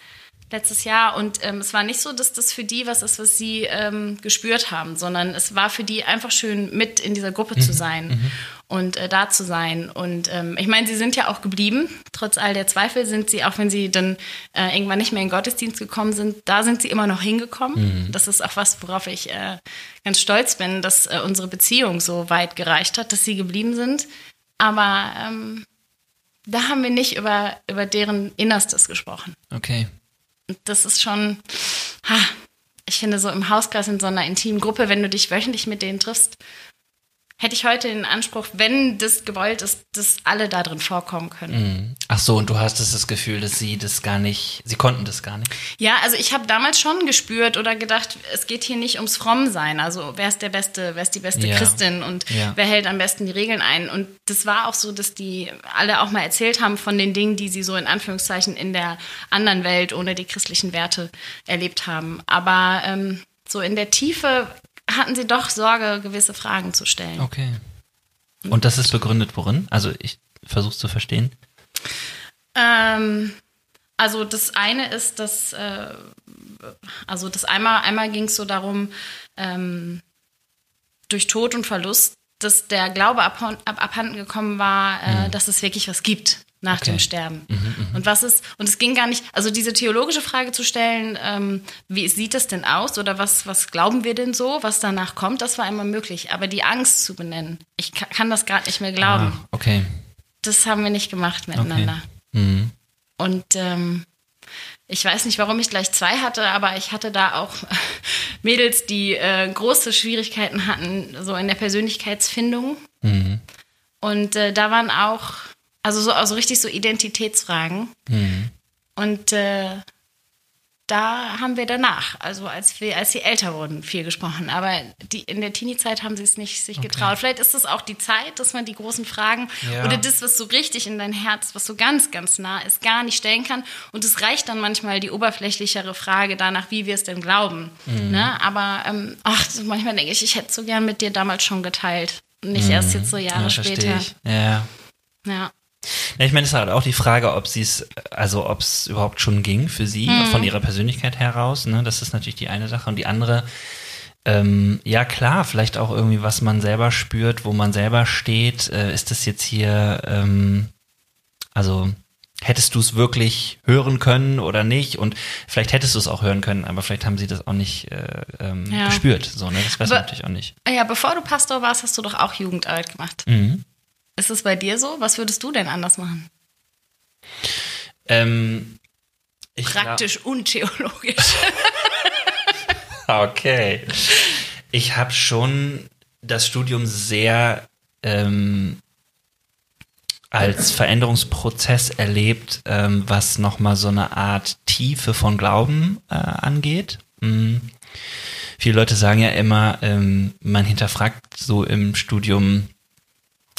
letztes Jahr und ähm, es war nicht so, dass das für die was ist, was sie ähm, gespürt haben, sondern es war für die einfach schön, mit in dieser Gruppe mhm. zu sein mhm. und äh, da zu sein. Und ähm, ich meine, sie sind ja auch geblieben, trotz all der Zweifel sind sie, auch wenn sie dann äh, irgendwann nicht mehr in den Gottesdienst gekommen sind, da sind sie immer noch hingekommen. Mhm. Das ist auch was, worauf ich äh, ganz stolz bin, dass äh, unsere Beziehung so weit gereicht hat, dass sie geblieben sind. Aber ähm, da haben wir nicht über, über deren Innerstes gesprochen. Okay das ist schon, ha, ich finde so im Hauskreis in so einer intimen Gruppe, wenn du dich wöchentlich mit denen triffst, hätte ich heute den Anspruch, wenn das gewollt ist, dass alle da drin vorkommen können. Mhm. Ach so, und du hast das Gefühl, dass sie das gar nicht, sie konnten das gar nicht. Ja, also ich habe damals schon gespürt oder gedacht, es geht hier nicht ums Frommsein. Also wer ist der beste, wer ist die beste ja. Christin und ja. wer hält am besten die Regeln ein. Und das war auch so, dass die alle auch mal erzählt haben von den Dingen, die sie so in Anführungszeichen in der anderen Welt ohne die christlichen Werte erlebt haben. Aber ähm, so in der Tiefe hatten sie doch Sorge, gewisse Fragen zu stellen. Okay. Und das ist begründet worin? Also ich versuche zu verstehen. Ähm, also das eine ist, dass äh, also das einmal einmal ging es so darum ähm, durch Tod und Verlust, dass der Glaube ab, ab, abhanden gekommen war, äh, mhm. dass es wirklich was gibt nach okay. dem Sterben. Mhm, mh. Und was ist, und es ging gar nicht, also diese theologische Frage zu stellen, ähm, wie sieht das denn aus oder was, was glauben wir denn so, was danach kommt, das war immer möglich. Aber die Angst zu benennen, ich kann, das gerade nicht mehr glauben. Ah, okay. Das haben wir nicht gemacht miteinander. Okay. Mhm. Und ähm, ich weiß nicht, warum ich gleich zwei hatte, aber ich hatte da auch Mädels, die äh, große Schwierigkeiten hatten, so in der Persönlichkeitsfindung. Mhm. Und äh, da waren auch also so also richtig so Identitätsfragen. Mhm. Und äh, da haben wir danach, also als wir, als sie älter wurden, viel gesprochen. Aber die, in der Teenie-Zeit haben sie es nicht sich okay. getraut. Vielleicht ist es auch die Zeit, dass man die großen Fragen ja. oder das, was so richtig in dein Herz, was so ganz, ganz nah ist, gar nicht stellen kann. Und es reicht dann manchmal die oberflächlichere Frage danach, wie wir es denn glauben. Mhm. Ne? Aber ähm, ach, manchmal denke ich, ich hätte so gern mit dir damals schon geteilt. Nicht mhm. erst jetzt so Jahre ja, später. Ich. Ja. Ja. Ja, ich meine, es ist halt auch die Frage, ob sie es, also ob es überhaupt schon ging für sie, mhm. von ihrer Persönlichkeit heraus. Ne? Das ist natürlich die eine Sache. Und die andere, ähm, ja klar, vielleicht auch irgendwie, was man selber spürt, wo man selber steht. Äh, ist das jetzt hier, ähm, also hättest du es wirklich hören können oder nicht? Und vielleicht hättest du es auch hören können, aber vielleicht haben sie das auch nicht äh, ähm, ja. gespürt. So, ne? Das weiß man natürlich auch nicht. Ja, bevor du Pastor warst, hast du doch auch Jugendarbeit gemacht. Mhm. Ist es bei dir so? Was würdest du denn anders machen? Ähm, Praktisch glaub... und theologisch. okay. Ich habe schon das Studium sehr ähm, als Veränderungsprozess erlebt, ähm, was nochmal so eine Art Tiefe von Glauben äh, angeht. Mhm. Viele Leute sagen ja immer, ähm, man hinterfragt so im Studium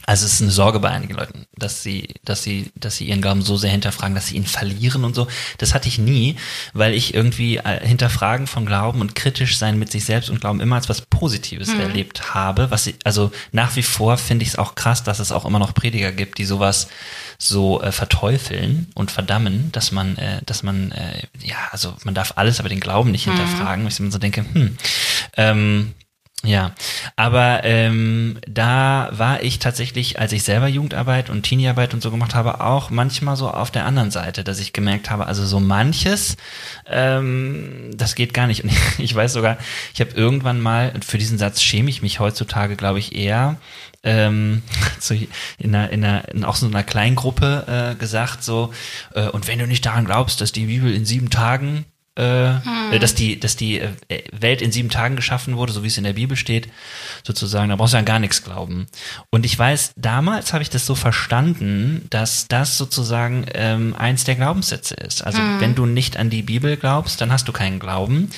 also es ist eine Sorge bei einigen Leuten, dass sie, dass sie, dass sie ihren Glauben so sehr hinterfragen, dass sie ihn verlieren und so. Das hatte ich nie, weil ich irgendwie äh, hinterfragen von Glauben und kritisch sein mit sich selbst und Glauben immer als was Positives mhm. erlebt habe. Was ich, also nach wie vor finde ich es auch krass, dass es auch immer noch Prediger gibt, die sowas so äh, verteufeln und verdammen, dass man, äh, dass man, äh, ja, also man darf alles, aber den Glauben nicht mhm. hinterfragen. Ich so denke, hm, ähm, ja, aber ähm, da war ich tatsächlich, als ich selber Jugendarbeit und Teenie-Arbeit und so gemacht habe, auch manchmal so auf der anderen Seite, dass ich gemerkt habe, also so manches, ähm, das geht gar nicht. Und ich weiß sogar, ich habe irgendwann mal, für diesen Satz schäme ich mich heutzutage, glaube ich, eher, ähm, so in einer, in einer, in auch so einer Kleingruppe äh, gesagt, so, äh, und wenn du nicht daran glaubst, dass die Bibel in sieben Tagen äh, hm. dass die, dass die äh, Welt in sieben Tagen geschaffen wurde, so wie es in der Bibel steht, sozusagen, da brauchst du an gar nichts glauben. Und ich weiß, damals habe ich das so verstanden, dass das sozusagen ähm, eins der Glaubenssätze ist. Also hm. wenn du nicht an die Bibel glaubst, dann hast du keinen Glauben.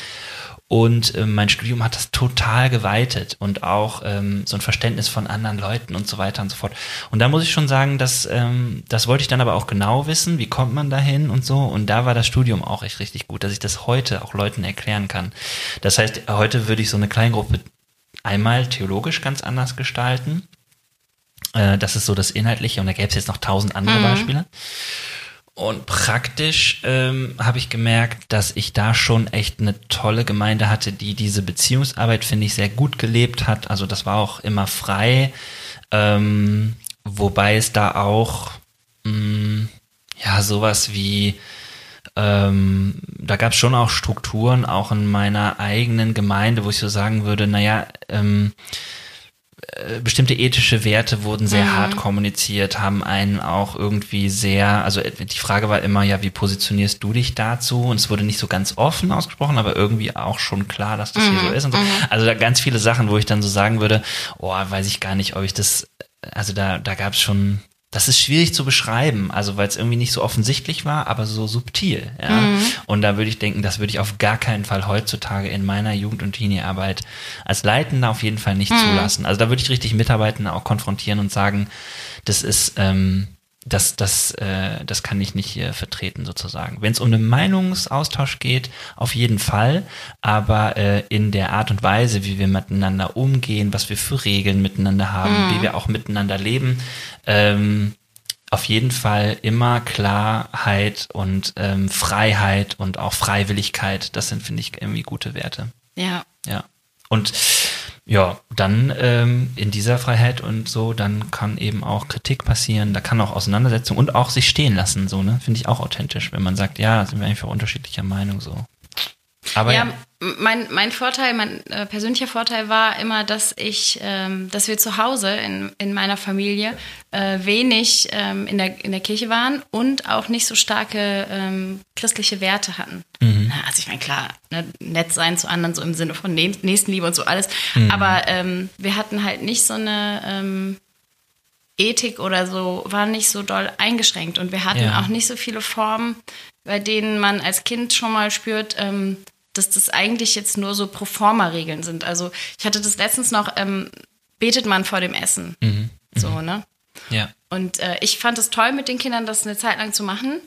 Und äh, mein Studium hat das total geweitet und auch ähm, so ein Verständnis von anderen Leuten und so weiter und so fort. Und da muss ich schon sagen, dass, ähm, das wollte ich dann aber auch genau wissen, wie kommt man dahin und so. Und da war das Studium auch echt richtig gut, dass ich das heute auch Leuten erklären kann. Das heißt, heute würde ich so eine Kleingruppe einmal theologisch ganz anders gestalten. Äh, das ist so das Inhaltliche und da gäbe es jetzt noch tausend andere mhm. Beispiele. Und praktisch ähm, habe ich gemerkt, dass ich da schon echt eine tolle Gemeinde hatte, die diese Beziehungsarbeit, finde ich, sehr gut gelebt hat. Also das war auch immer frei, ähm, wobei es da auch mh, mm, ja sowas wie ähm, da gab es schon auch Strukturen, auch in meiner eigenen Gemeinde, wo ich so sagen würde, naja, ähm, äh, bestimmte ethische Werte wurden sehr mhm. hart kommuniziert, haben einen auch irgendwie sehr, also äh, die Frage war immer, ja, wie positionierst du dich dazu? Und es wurde nicht so ganz offen ausgesprochen, aber irgendwie auch schon klar, dass das mhm. hier so ist und so. Mhm. Also da ganz viele Sachen, wo ich dann so sagen würde, oh, weiß ich gar nicht, ob ich das, also da, da gab es schon das ist schwierig zu beschreiben, also weil es irgendwie nicht so offensichtlich war, aber so subtil. Ja? Mhm. Und da würde ich denken, das würde ich auf gar keinen Fall heutzutage in meiner Jugend- und Teenie-Arbeit als Leitender auf jeden Fall nicht mhm. zulassen. Also da würde ich richtig Mitarbeitende auch konfrontieren und sagen, das ist, ähm, das, das, äh, das kann ich nicht hier vertreten sozusagen. Wenn es um einen Meinungsaustausch geht, auf jeden Fall, aber äh, in der Art und Weise, wie wir miteinander umgehen, was wir für Regeln miteinander haben, mhm. wie wir auch miteinander leben, ähm, auf jeden Fall immer Klarheit und ähm, Freiheit und auch Freiwilligkeit. Das sind, finde ich, irgendwie gute Werte. Ja. Ja. Und ja, dann ähm, in dieser Freiheit und so, dann kann eben auch Kritik passieren, da kann auch Auseinandersetzung und auch sich stehen lassen, so, ne? Finde ich auch authentisch, wenn man sagt, ja, sind wir einfach unterschiedlicher Meinung, so. Aber ja, ja. Mein, mein Vorteil, mein äh, persönlicher Vorteil war immer, dass ich, ähm, dass wir zu Hause in, in meiner Familie äh, wenig ähm, in, der, in der Kirche waren und auch nicht so starke ähm, christliche Werte hatten. Mhm. Also ich meine, klar, ne, nett sein zu anderen, so im Sinne von Nächstenliebe und so alles. Mhm. Aber ähm, wir hatten halt nicht so eine ähm, Ethik oder so, war nicht so doll eingeschränkt. Und wir hatten ja. auch nicht so viele Formen, bei denen man als Kind schon mal spürt, ähm, dass das eigentlich jetzt nur so Proforma-Regeln sind. Also ich hatte das letztens noch, ähm, betet man vor dem Essen. Mhm. So, mhm. ne? Ja. Und äh, ich fand es toll, mit den Kindern das eine Zeit lang zu machen,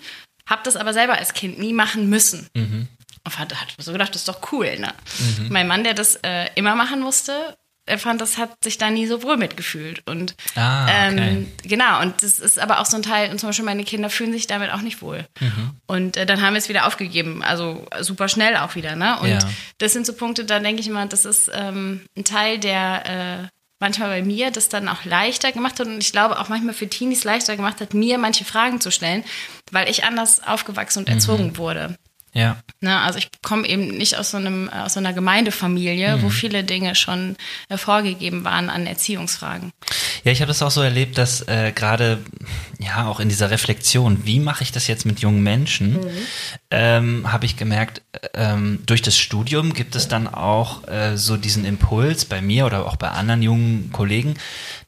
hab das aber selber als Kind nie machen müssen. Mhm. Und hat, hat so gedacht, das ist doch cool, ne? Mhm. Mein Mann, der das äh, immer machen musste, er fand, das hat sich da nie so wohl mitgefühlt. Und ah, okay. ähm, genau, und das ist aber auch so ein Teil, und zum Beispiel meine Kinder fühlen sich damit auch nicht wohl. Mhm. Und äh, dann haben wir es wieder aufgegeben, also super schnell auch wieder, ne? Und ja. das sind so Punkte, da denke ich immer, das ist ähm, ein Teil, der äh, manchmal bei mir das dann auch leichter gemacht hat und ich glaube auch manchmal für Teenies leichter gemacht hat, mir manche Fragen zu stellen, weil ich anders aufgewachsen und erzogen mhm. wurde. Ja. Na, also ich komme eben nicht aus so, einem, aus so einer Gemeindefamilie, mhm. wo viele Dinge schon äh, vorgegeben waren an Erziehungsfragen. Ja, ich habe das auch so erlebt, dass äh, gerade ja auch in dieser Reflexion, wie mache ich das jetzt mit jungen Menschen, mhm. ähm, habe ich gemerkt, ähm, durch das Studium gibt es dann auch äh, so diesen Impuls bei mir oder auch bei anderen jungen Kollegen,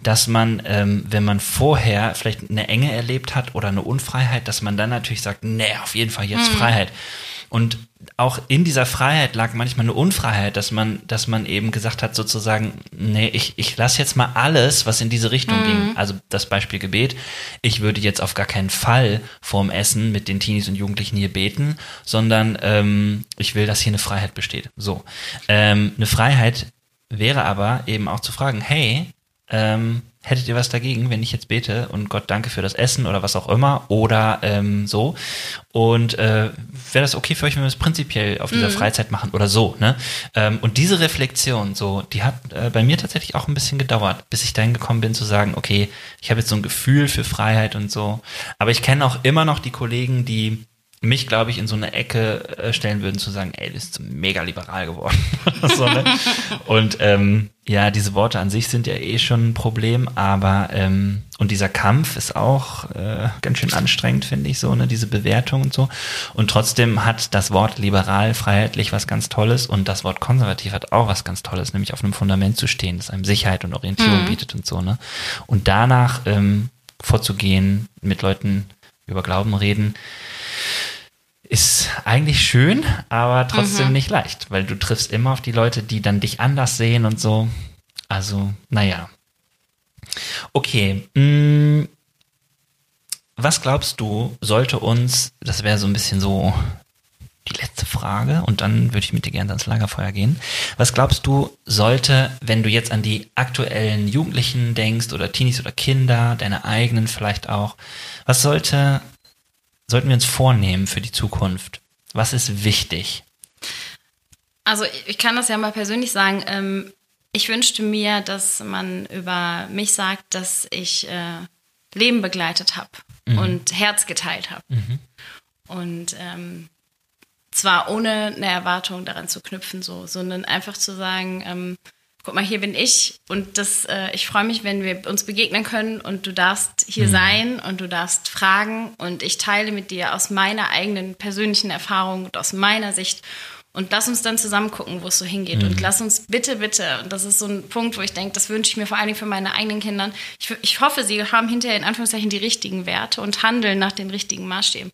dass man, ähm, wenn man vorher vielleicht eine Enge erlebt hat oder eine Unfreiheit, dass man dann natürlich sagt, nee, auf jeden Fall jetzt mhm. Freiheit. Und auch in dieser Freiheit lag manchmal eine Unfreiheit, dass man, dass man eben gesagt hat, sozusagen, nee, ich, ich lasse jetzt mal alles, was in diese Richtung mhm. ging. Also das Beispiel Gebet. Ich würde jetzt auf gar keinen Fall vorm Essen mit den Teenies und Jugendlichen hier beten, sondern ähm, ich will, dass hier eine Freiheit besteht. So. Ähm, eine Freiheit wäre aber eben auch zu fragen, hey, ähm, hättet ihr was dagegen, wenn ich jetzt bete und Gott danke für das Essen oder was auch immer oder ähm, so? Und äh, wäre das okay für euch, wenn wir das prinzipiell auf dieser mhm. Freizeit machen oder so? Ne? Ähm, und diese Reflexion, so, die hat äh, bei mir tatsächlich auch ein bisschen gedauert, bis ich dahin gekommen bin zu sagen, okay, ich habe jetzt so ein Gefühl für Freiheit und so. Aber ich kenne auch immer noch die Kollegen, die mich, glaube ich, in so eine Ecke äh, stellen würden, zu sagen, ey, du bist mega liberal geworden. so, ne? Und ähm, ja, diese Worte an sich sind ja eh schon ein Problem, aber ähm, und dieser Kampf ist auch äh, ganz schön anstrengend, finde ich, so, ne, diese Bewertung und so. Und trotzdem hat das Wort liberal, freiheitlich was ganz Tolles und das Wort konservativ hat auch was ganz Tolles, nämlich auf einem Fundament zu stehen, das einem Sicherheit und Orientierung mhm. bietet und so, ne? Und danach ähm, vorzugehen, mit Leuten über Glauben reden, ist eigentlich schön, aber trotzdem mhm. nicht leicht, weil du triffst immer auf die Leute, die dann dich anders sehen und so. Also, naja. Okay. Mh, mm, was glaubst du, sollte uns, das wäre so ein bisschen so die letzte Frage und dann würde ich mit dir gerne ans Lagerfeuer gehen. Was glaubst du, sollte, wenn du jetzt an die aktuellen Jugendlichen denkst oder Teenies oder Kinder, deine eigenen vielleicht auch, was sollte sollten wir uns vornehmen für die Zukunft? Was ist wichtig? Also ich kann das ja mal persönlich sagen. Ähm, ich wünschte mir, dass man über mich sagt, dass ich äh, Leben begleitet habe mhm. und Herz geteilt habe. Mhm. Und ähm, zwar ohne eine Erwartung daran zu knüpfen, so, sondern einfach zu sagen, ähm, guck mal, hier bin ich und das, äh, ich freue mich, wenn wir uns begegnen können und du darfst hier mhm. sein und du darfst fragen und ich teile mit dir aus meiner eigenen persönlichen Erfahrung und aus meiner Sicht und lass uns dann zusammen gucken, wo es so hingeht. Mhm. Und lass uns bitte, bitte, und das ist so ein Punkt, wo ich denke, das wünsche ich mir vor allen Dingen für meine eigenen Kinder. Ich, ich hoffe, sie haben hinterher in Anführungszeichen die richtigen Werte und handeln nach den richtigen Maßstäben,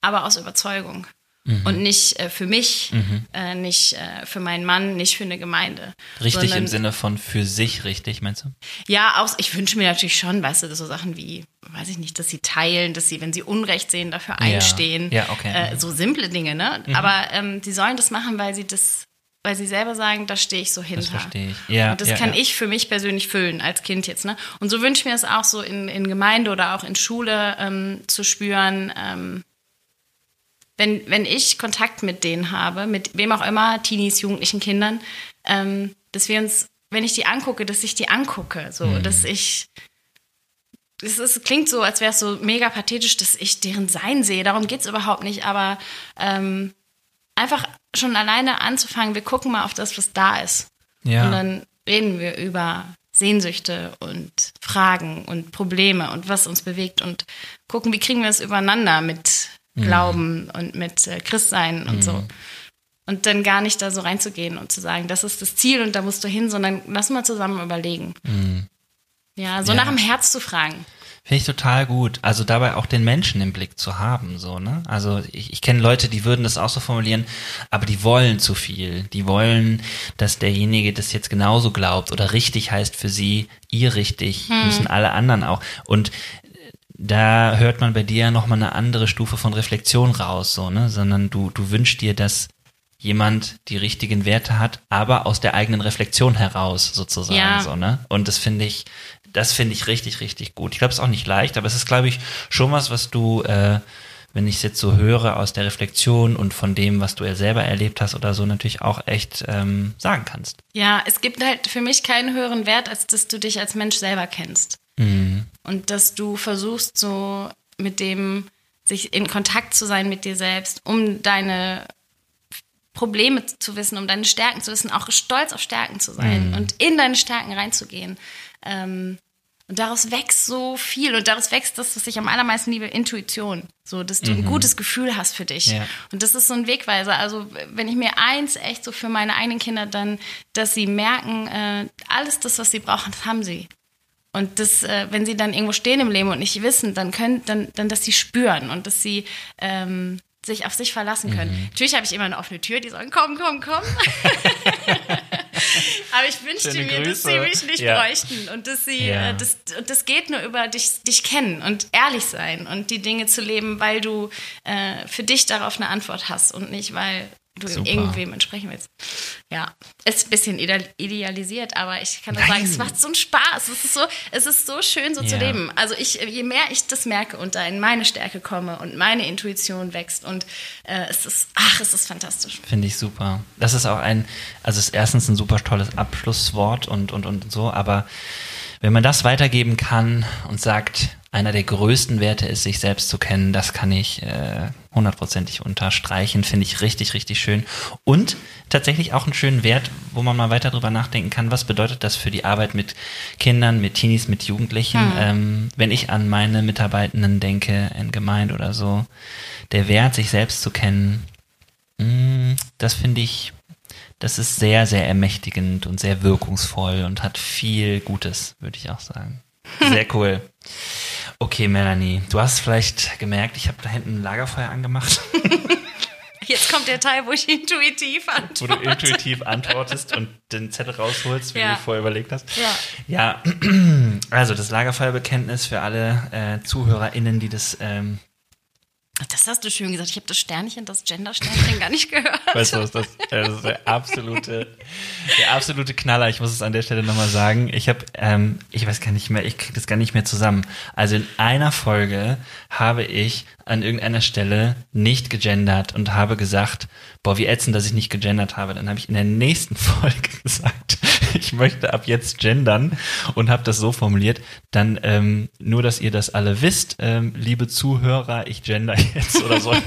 aber aus Überzeugung. Mhm. Und nicht äh, für mich, mhm. äh, nicht äh, für meinen Mann, nicht für eine Gemeinde. Richtig sondern, im Sinne von für sich, richtig, meinst du? Ja, auch, ich wünsche mir natürlich schon, weißt du, so Sachen wie, weiß ich nicht, dass sie teilen, dass sie, wenn sie Unrecht sehen, dafür einstehen. Ja, ja okay. Äh, so simple Dinge, ne? Mhm. Aber ähm, die sollen das machen, weil sie das weil sie selber sagen, da stehe ich so hinter. Das verstehe ich. Ja, und das ja, kann ja. ich für mich persönlich füllen als Kind jetzt. Ne? Und so wünsche ich mir es auch so in, in Gemeinde oder auch in Schule ähm, zu spüren, ähm, wenn, wenn ich Kontakt mit denen habe, mit wem auch immer, Teenies, Jugendlichen, Kindern, ähm, dass wir uns, wenn ich die angucke, dass ich die angucke, so, mhm. dass ich, es ist, klingt so, als wäre es so mega pathetisch, dass ich deren Sein sehe. Darum geht es überhaupt nicht, aber ähm, einfach schon alleine anzufangen, wir gucken mal auf das, was da ist. Ja. Und dann reden wir über Sehnsüchte und Fragen und Probleme und was uns bewegt und gucken, wie kriegen wir es übereinander mit mhm. Glauben und mit äh, Christsein und mhm. so. Und dann gar nicht da so reinzugehen und zu sagen, das ist das Ziel und da musst du hin, sondern lass mal zusammen überlegen. Mhm. Ja, so ja. nach dem Herz zu fragen. Finde ich total gut. Also dabei auch den Menschen im Blick zu haben, so, ne? Also ich, ich kenne Leute, die würden das auch so formulieren, aber die wollen zu viel. Die wollen, dass derjenige das jetzt genauso glaubt oder richtig heißt für sie, ihr richtig, hm. müssen alle anderen auch. Und da hört man bei dir ja nochmal eine andere Stufe von Reflexion raus, so, ne? Sondern du, du wünschst dir, dass jemand die richtigen Werte hat, aber aus der eigenen Reflexion heraus, sozusagen, ja. so, ne? Und das finde ich, das finde ich richtig, richtig gut. Ich glaube, es ist auch nicht leicht, aber es ist, glaube ich, schon was, was du, äh, wenn ich es jetzt so höre, aus der Reflexion und von dem, was du ja selber erlebt hast oder so, natürlich auch echt ähm, sagen kannst. Ja, es gibt halt für mich keinen höheren Wert, als dass du dich als Mensch selber kennst. Mhm. Und dass du versuchst, so mit dem, sich in Kontakt zu sein mit dir selbst, um deine Probleme zu wissen, um deine Stärken zu wissen, auch stolz auf Stärken zu sein mhm. und in deine Stärken reinzugehen. Ähm, und daraus wächst so viel und daraus wächst das, was ich am allermeisten liebe, Intuition. So, dass du mhm. ein gutes Gefühl hast für dich. Ja. Und das ist so ein Wegweiser. Also, wenn ich mir eins echt so für meine eigenen Kinder dann, dass sie merken, äh, alles das, was sie brauchen, das haben sie. Und das, äh, wenn sie dann irgendwo stehen im Leben und nicht wissen, dann können, dann, dann, dass sie spüren und dass sie ähm, sich auf sich verlassen können. Mhm. Natürlich habe ich immer eine offene Tür, die sagen, komm, komm, komm. Aber ich wünschte Schöne mir, Grüße. dass sie mich nicht ja. bräuchten und dass sie, ja. äh, das, das geht nur über dich, dich kennen und ehrlich sein und die Dinge zu leben, weil du äh, für dich darauf eine Antwort hast und nicht, weil du Super. irgendwem entsprechen willst. Ja, ist ein bisschen idealisiert, aber ich kann nur sagen, es macht so einen Spaß. Es ist so, es ist so schön, so ja. zu leben. Also ich, je mehr ich das merke und da in meine Stärke komme und meine Intuition wächst und äh, es ist, ach, es ist fantastisch. Finde ich super. Das ist auch ein, also es ist erstens ein super tolles Abschlusswort und, und, und so, aber wenn man das weitergeben kann und sagt, einer der größten Werte ist, sich selbst zu kennen, das kann ich äh, hundertprozentig unterstreichen, finde ich richtig, richtig schön. Und tatsächlich auch einen schönen Wert, wo man mal weiter drüber nachdenken kann, was bedeutet das für die Arbeit mit Kindern, mit Teenies, mit Jugendlichen. Hm. Ähm, wenn ich an meine Mitarbeitenden denke, in Gemeinde oder so, der Wert, sich selbst zu kennen, mh, mm, das finde ich das ist sehr, sehr ermächtigend und sehr wirkungsvoll und hat viel Gutes, würde ich auch sagen. Sehr cool. Okay, Melanie, du hast vielleicht gemerkt, ich habe da hinten ein Lagerfeuer angemacht. Jetzt kommt der Teil, wo ich intuitiv antworte. Wo du intuitiv antwortest und den Zettel rausholst, wie ja. du vorher überlegt hast. Ja. Ja, also das Lagerfeuerbekenntnis für alle äh, ZuhörerInnen, die das ähm, Das hast du schön gesagt. Ich habe das Sternchen, das Gender-Sternchen gar nicht gehört. Weißt du, was das, das ist der absolute, der absolute Knaller. Ich muss es an der Stelle nochmal sagen. Ich habe, ähm, ich weiß gar nicht mehr, ich kriege das gar nicht mehr zusammen. Also in einer Folge habe ich an irgendeiner Stelle nicht gegendert und habe gesagt, boah, wie ätzend, dass ich nicht gegendert habe. Dann habe ich in der nächsten Folge gesagt, ich möchte ab jetzt gendern und habe das so formuliert, dann ähm, nur, dass ihr das alle wisst, ähm, liebe Zuhörer, ich gender jetzt oder so.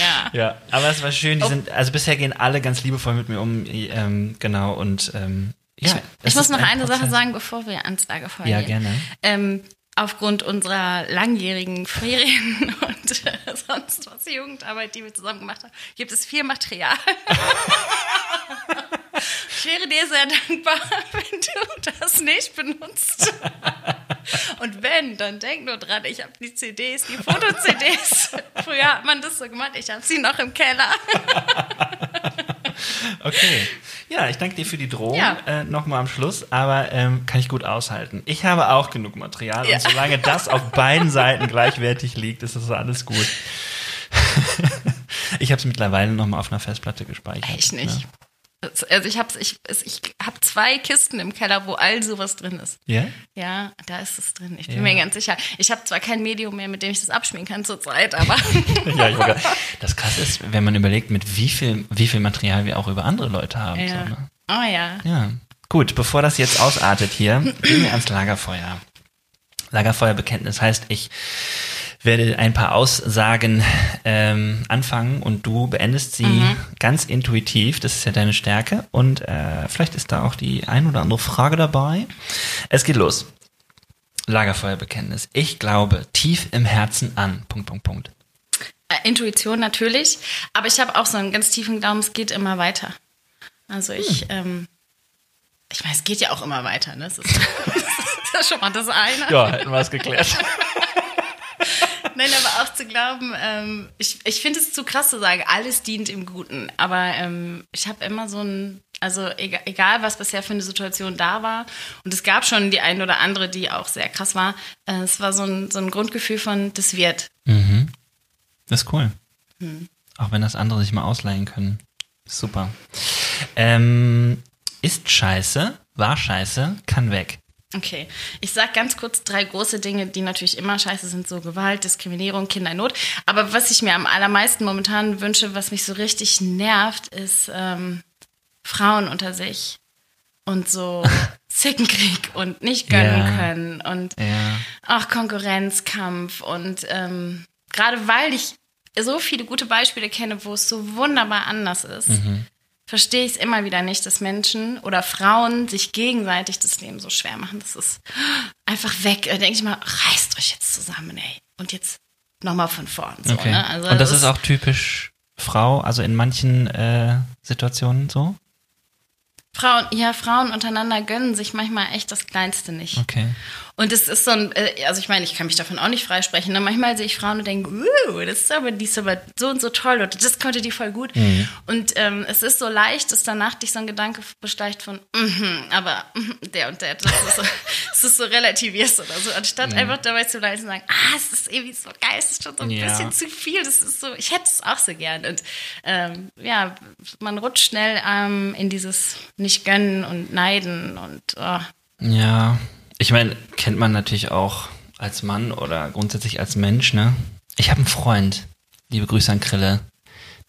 Ja. ja, aber es war schön, die Oh. sind, also bisher gehen alle ganz liebevoll mit mir um, ähm, genau, und ähm, ja. Ich, muss noch ein eine Sache Prozess. sagen, bevor wir ans Lagerfeuer Ja, gerne. Ähm, aufgrund unserer langjährigen Ferien und äh, sonst was Jugendarbeit, die wir zusammen gemacht haben, gibt es viel Material. ich wäre dir sehr dankbar, wenn du das nicht benutzt. Und wenn, dann denk nur dran, ich habe die CDs, die Foto-CDs. Früher hat man das so gemacht, ich habe sie noch im Keller. Okay. Ja, ich danke dir für die Drohung Ja. äh, nochmal am Schluss, aber ähm, kann ich gut aushalten. Ich habe auch genug Material Ja. und solange das auf beiden Seiten gleichwertig liegt, ist das alles gut. ich habe es mittlerweile nochmal auf einer Festplatte gespeichert. Ich nicht. Ne? Also ich habe ich, ich hab zwei Kisten im Keller, wo all sowas drin ist. Ja? Ja, da ist es drin. Ich bin Ja. mir ganz sicher. Ich habe zwar kein Medium mehr, mit dem ich das abspielen kann zurzeit, aber ja, ich grad- Das krasse ist, wenn man überlegt, mit wie viel, wie viel Material wir auch über andere Leute haben. ja. So, ne? Oh ja. Ja, gut, bevor das jetzt ausartet hier, gehen wir ans Lagerfeuer. Lagerfeuerbekenntnis heißt, ich werde ein paar Aussagen ähm, anfangen und du beendest sie ganz intuitiv. Das ist ja deine Stärke. Und äh, vielleicht ist da auch die ein oder andere Frage dabei. Es geht los. Lagerfeuerbekenntnis. Ich glaube tief im Herzen an. Punkt, Punkt, Punkt. Äh, Intuition natürlich, aber ich habe auch so einen ganz tiefen Glauben, es geht immer weiter. Also ich, ähm, ich meine, es geht ja auch immer weiter. Ne? Das, ist, das ist ja schon mal das eine. Ja, hätten wir es geklärt. Nein, aber auch zu glauben, ähm, ich, ich finde es zu krass zu sagen, alles dient im Guten. Aber ähm, ich habe immer so ein, also egal, egal, was bisher für eine Situation da war, und es gab schon die eine oder andere, die auch sehr krass war, äh, es war so ein, so ein Grundgefühl von, das wird. Das ist cool. Auch wenn das andere sich mal ausleihen können. Super. Ähm, ist scheiße, war scheiße, kann weg. Okay, ich sag ganz kurz drei große Dinge, die natürlich immer scheiße sind, so Gewalt, Diskriminierung, Kinder in Not. Aber was ich mir am allermeisten momentan wünsche, was mich so richtig nervt, ist ähm, Frauen unter sich und so Zickenkrieg und nicht gönnen Ja. können und Ja. auch Konkurrenzkampf und ähm, gerade weil ich so viele gute Beispiele kenne, wo es so wunderbar anders ist, verstehe ich es immer wieder nicht, dass Menschen oder Frauen sich gegenseitig das Leben so schwer machen. Das ist einfach weg. Da denke ich mal, reißt euch jetzt zusammen, ey. Und jetzt nochmal von vorn. So, Okay. ne? also Und das ist auch typisch Frau, also in manchen äh, Situationen so? Frauen, ja, Frauen untereinander gönnen sich manchmal echt das Kleinste nicht. Okay. Und es ist so ein, äh, also ich meine, ich kann mich davon auch nicht freisprechen. Ne? Manchmal sehe ich Frauen und denke, uh, das ist aber, die ist aber so und so toll oder das konnte die voll gut. Und ähm, es ist so leicht, dass danach dich so ein Gedanke besteigt von, mhm, aber mhm, der und der, das ist so, es ist so relativierst oder so, anstatt einfach dabei zu bleiben und zu sagen, ah, es ist irgendwie so geil, es ist schon so ein Ja. bisschen zu viel, das ist so, ich hätte es auch so gern. Und ähm, ja, man rutscht schnell ähm, in dieses nicht gönnen und neiden und oh, Ja, ich meine, kennt man natürlich auch als Mann oder grundsätzlich als Mensch, ne? Ich habe einen Freund, liebe Grüße an Krille,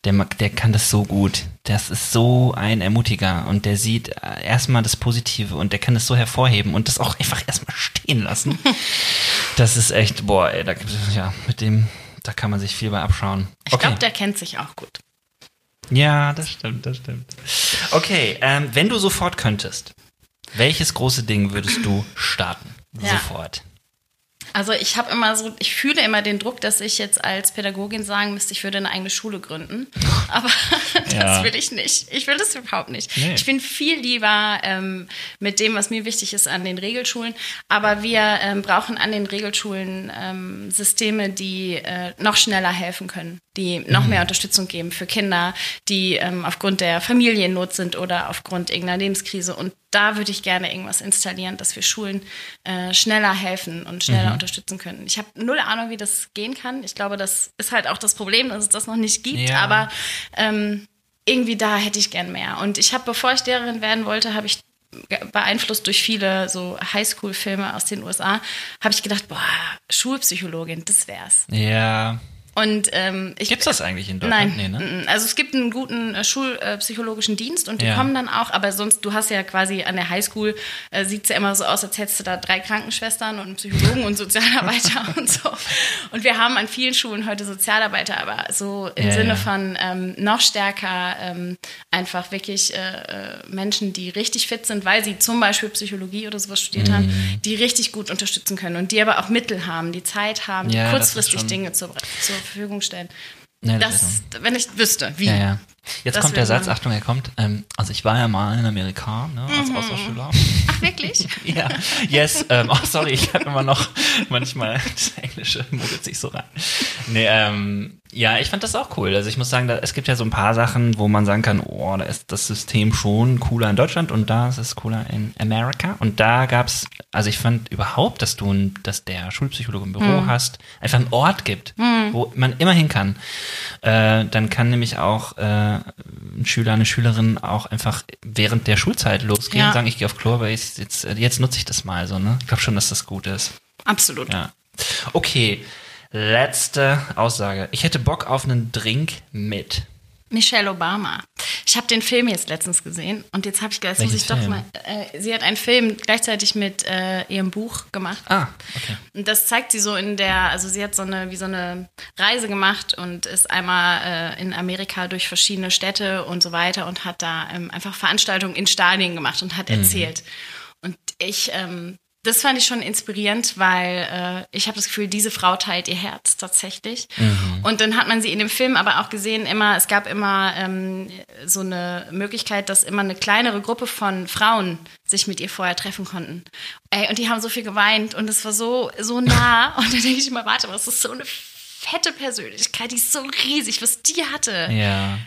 der, mag- der kann das so gut. Das ist so ein Ermutiger und der sieht äh, erstmal das Positive und der kann das so hervorheben und das auch einfach erstmal stehen lassen. Das ist echt, boah, ey, da ja, mit dem, da kann man sich viel bei abschauen. ich glaube, der kennt sich auch gut. Ja, das stimmt, das stimmt. Okay, ähm, wenn du sofort könntest, welches große Ding würdest du starten? Ja. Sofort. Also ich habe immer so, ich fühle immer den Druck, dass ich jetzt als Pädagogin sagen müsste, ich würde eine eigene Schule gründen. Aber das Ja. will ich nicht. Ich will das überhaupt nicht. Nee. Ich bin viel lieber ähm, mit dem, was mir wichtig ist, an den Regelschulen. Aber wir ähm, brauchen an den Regelschulen ähm, Systeme, die äh, noch schneller helfen können. Die noch mehr Unterstützung geben für Kinder, die ähm, aufgrund der Familiennot sind oder aufgrund irgendeiner Lebenskrise. Und da würde ich gerne irgendwas installieren, dass wir Schulen äh, schneller helfen und schneller Mhm. unterstützen können. Ich habe null Ahnung, wie das gehen kann. Ich glaube, das ist halt auch das Problem, dass es das noch nicht gibt. Ja. Aber ähm, irgendwie da hätte ich gern mehr. Und ich habe, bevor ich Lehrerin werden wollte, habe ich beeinflusst durch viele so Highschool-Filme aus den USA, habe ich gedacht, boah, Schulpsychologin, das wär's. Ja. Und ähm, ich Gibt's das eigentlich in Deutschland? Nein, Nee, ne? also es gibt einen guten äh, schulpsychologischen Dienst und die Ja. kommen dann auch, aber sonst, du hast ja quasi an der Highschool, äh, sieht's ja immer so aus, als hättest du da drei Krankenschwestern und einen Psychologen und Sozialarbeiter und so. Und wir haben an vielen Schulen heute Sozialarbeiter, aber so im Ja, Sinne ja. von ähm, noch stärker ähm, einfach wirklich äh, äh, Menschen, die richtig fit sind, weil sie zum Beispiel Psychologie oder sowas studiert Mhm. haben, die richtig gut unterstützen können und die aber auch Mittel haben, die Zeit haben, kurzfristig Dinge zur, zur Verfügung stellen. Ja, das Das, wenn ich wüsste, wie. Ja, ja. Jetzt Das kommt der. Satz, Achtung, er kommt. Ähm, also ich war ja mal in Amerika, ne, als Mhm. Austauschschüler. Ach, wirklich? ja, yes. Ähm, oh, sorry, ich habe immer noch manchmal das Englische mutet sich so rein. Nee, ähm, ja, ich fand das auch cool. Also ich muss sagen, da, es gibt ja so ein paar Sachen, wo man sagen kann, oh, da ist das System schon cooler in Deutschland und da ist es cooler in Amerika. Und da gab's, also ich fand überhaupt, dass du, ein- dass der Schulpsychologe im Büro hast, einfach einen Ort gibt, wo man immer hin kann. Äh, dann kann nämlich auch äh, ein Schüler, eine Schülerin auch einfach während der Schulzeit losgehen Ja. und sagen, ich gehe auf aber ich, jetzt, jetzt nutze ich das mal so, ne? Ich glaube schon, dass das gut ist. Absolut. Ja. Okay, letzte Aussage. Ich hätte Bock auf einen Drink mit. Michelle Obama. Ich habe den Film jetzt letztens gesehen und jetzt habe ich gedacht, muss ich doch Film? mal. Äh, sie hat einen Film gleichzeitig mit äh, ihrem Buch gemacht. Ah, okay. Und das zeigt sie so in der, also sie hat so eine, wie so eine Reise gemacht und ist einmal äh, in Amerika durch verschiedene Städte und so weiter und hat da ähm, einfach Veranstaltungen in Stadien gemacht und hat erzählt. Und ich, ähm, das fand ich schon inspirierend, weil äh, ich habe das Gefühl, diese Frau teilt ihr Herz tatsächlich. Und dann hat man sie in dem Film aber auch gesehen, immer, es gab immer ähm, so eine Möglichkeit, dass immer eine kleinere Gruppe von Frauen sich mit ihr vorher treffen konnten. Ey, und die haben so viel geweint und es war so, so nah. Und dann denke ich immer, warte, was ist so eine fette Persönlichkeit, die ist so riesig, was die hatte. Ja.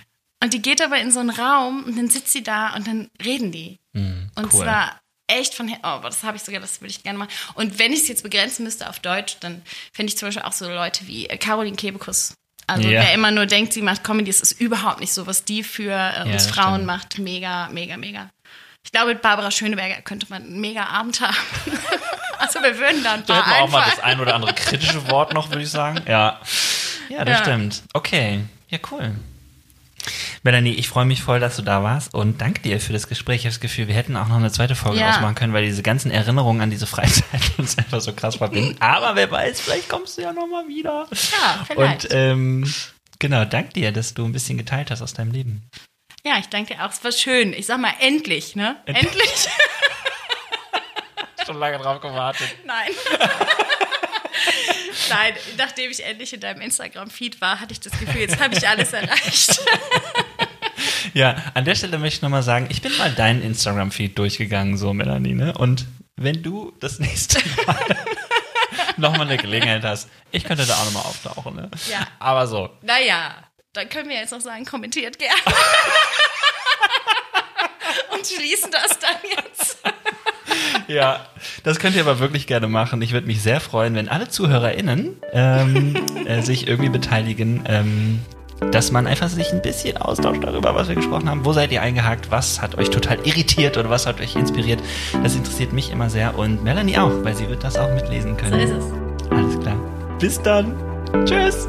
Und die geht aber in so einen Raum und dann sitzt sie da und dann reden die. Hm, Und cool. zwar echt von, Her- oh, das habe ich sogar, das würde ich gerne machen. Und wenn ich es jetzt begrenzen müsste auf Deutsch, dann finde ich zum Beispiel auch so Leute wie äh, Caroline Kebekus. Also Ja. wer immer nur denkt, sie macht Comedy, das ist überhaupt nicht so, was die für äh, uns das Frauen stimmt. macht. Mega, mega, mega. Ich glaube, mit Barbara Schöneberger könnte man einen mega Abend haben. also wir würden da ein Da hätten wir auch mal das ein oder andere kritische Wort noch, würde ich sagen. Ja. Ja, das Ja. stimmt. Okay. Ja, cool. Melanie, ich freue mich voll, dass du da warst und danke dir für das Gespräch. Ich habe das Gefühl, wir hätten auch noch eine zweite Folge Ja. ausmachen können, weil diese ganzen Erinnerungen an diese Freizeit uns einfach so krass verbinden. Aber wer weiß, vielleicht kommst du ja noch mal wieder. Ja, vielleicht. Und ähm, genau, danke dir, dass du ein bisschen geteilt hast aus deinem Leben. ja, ich danke dir auch. Es war schön. Ich sag mal, endlich, ne? Endlich. Schon lange drauf gewartet. Nein. Nein, nachdem ich endlich in deinem Instagram-Feed war, hatte ich das Gefühl, jetzt habe ich alles erreicht. Ja, an der Stelle möchte ich nochmal sagen, ich bin mal deinen Instagram-Feed durchgegangen, so Melanie, ne? Und wenn du das nächste Mal nochmal eine Gelegenheit hast, ich könnte da auch nochmal auftauchen, ne? Ja. Aber so. Naja, dann können wir jetzt noch sagen, kommentiert gerne. Und schließen das dann jetzt. Ja, das könnt ihr aber wirklich gerne machen. Ich würde mich sehr freuen, wenn alle ZuhörerInnen ähm, äh, sich irgendwie beteiligen, ähm, dass man einfach sich ein bisschen austauscht darüber, was wir gesprochen haben. Wo seid ihr eingehakt? Was hat euch total irritiert oder was hat euch inspiriert? Das interessiert mich immer sehr und Melanie auch, weil sie wird das auch mitlesen So können. ist es. Alles klar. Bis dann. Tschüss.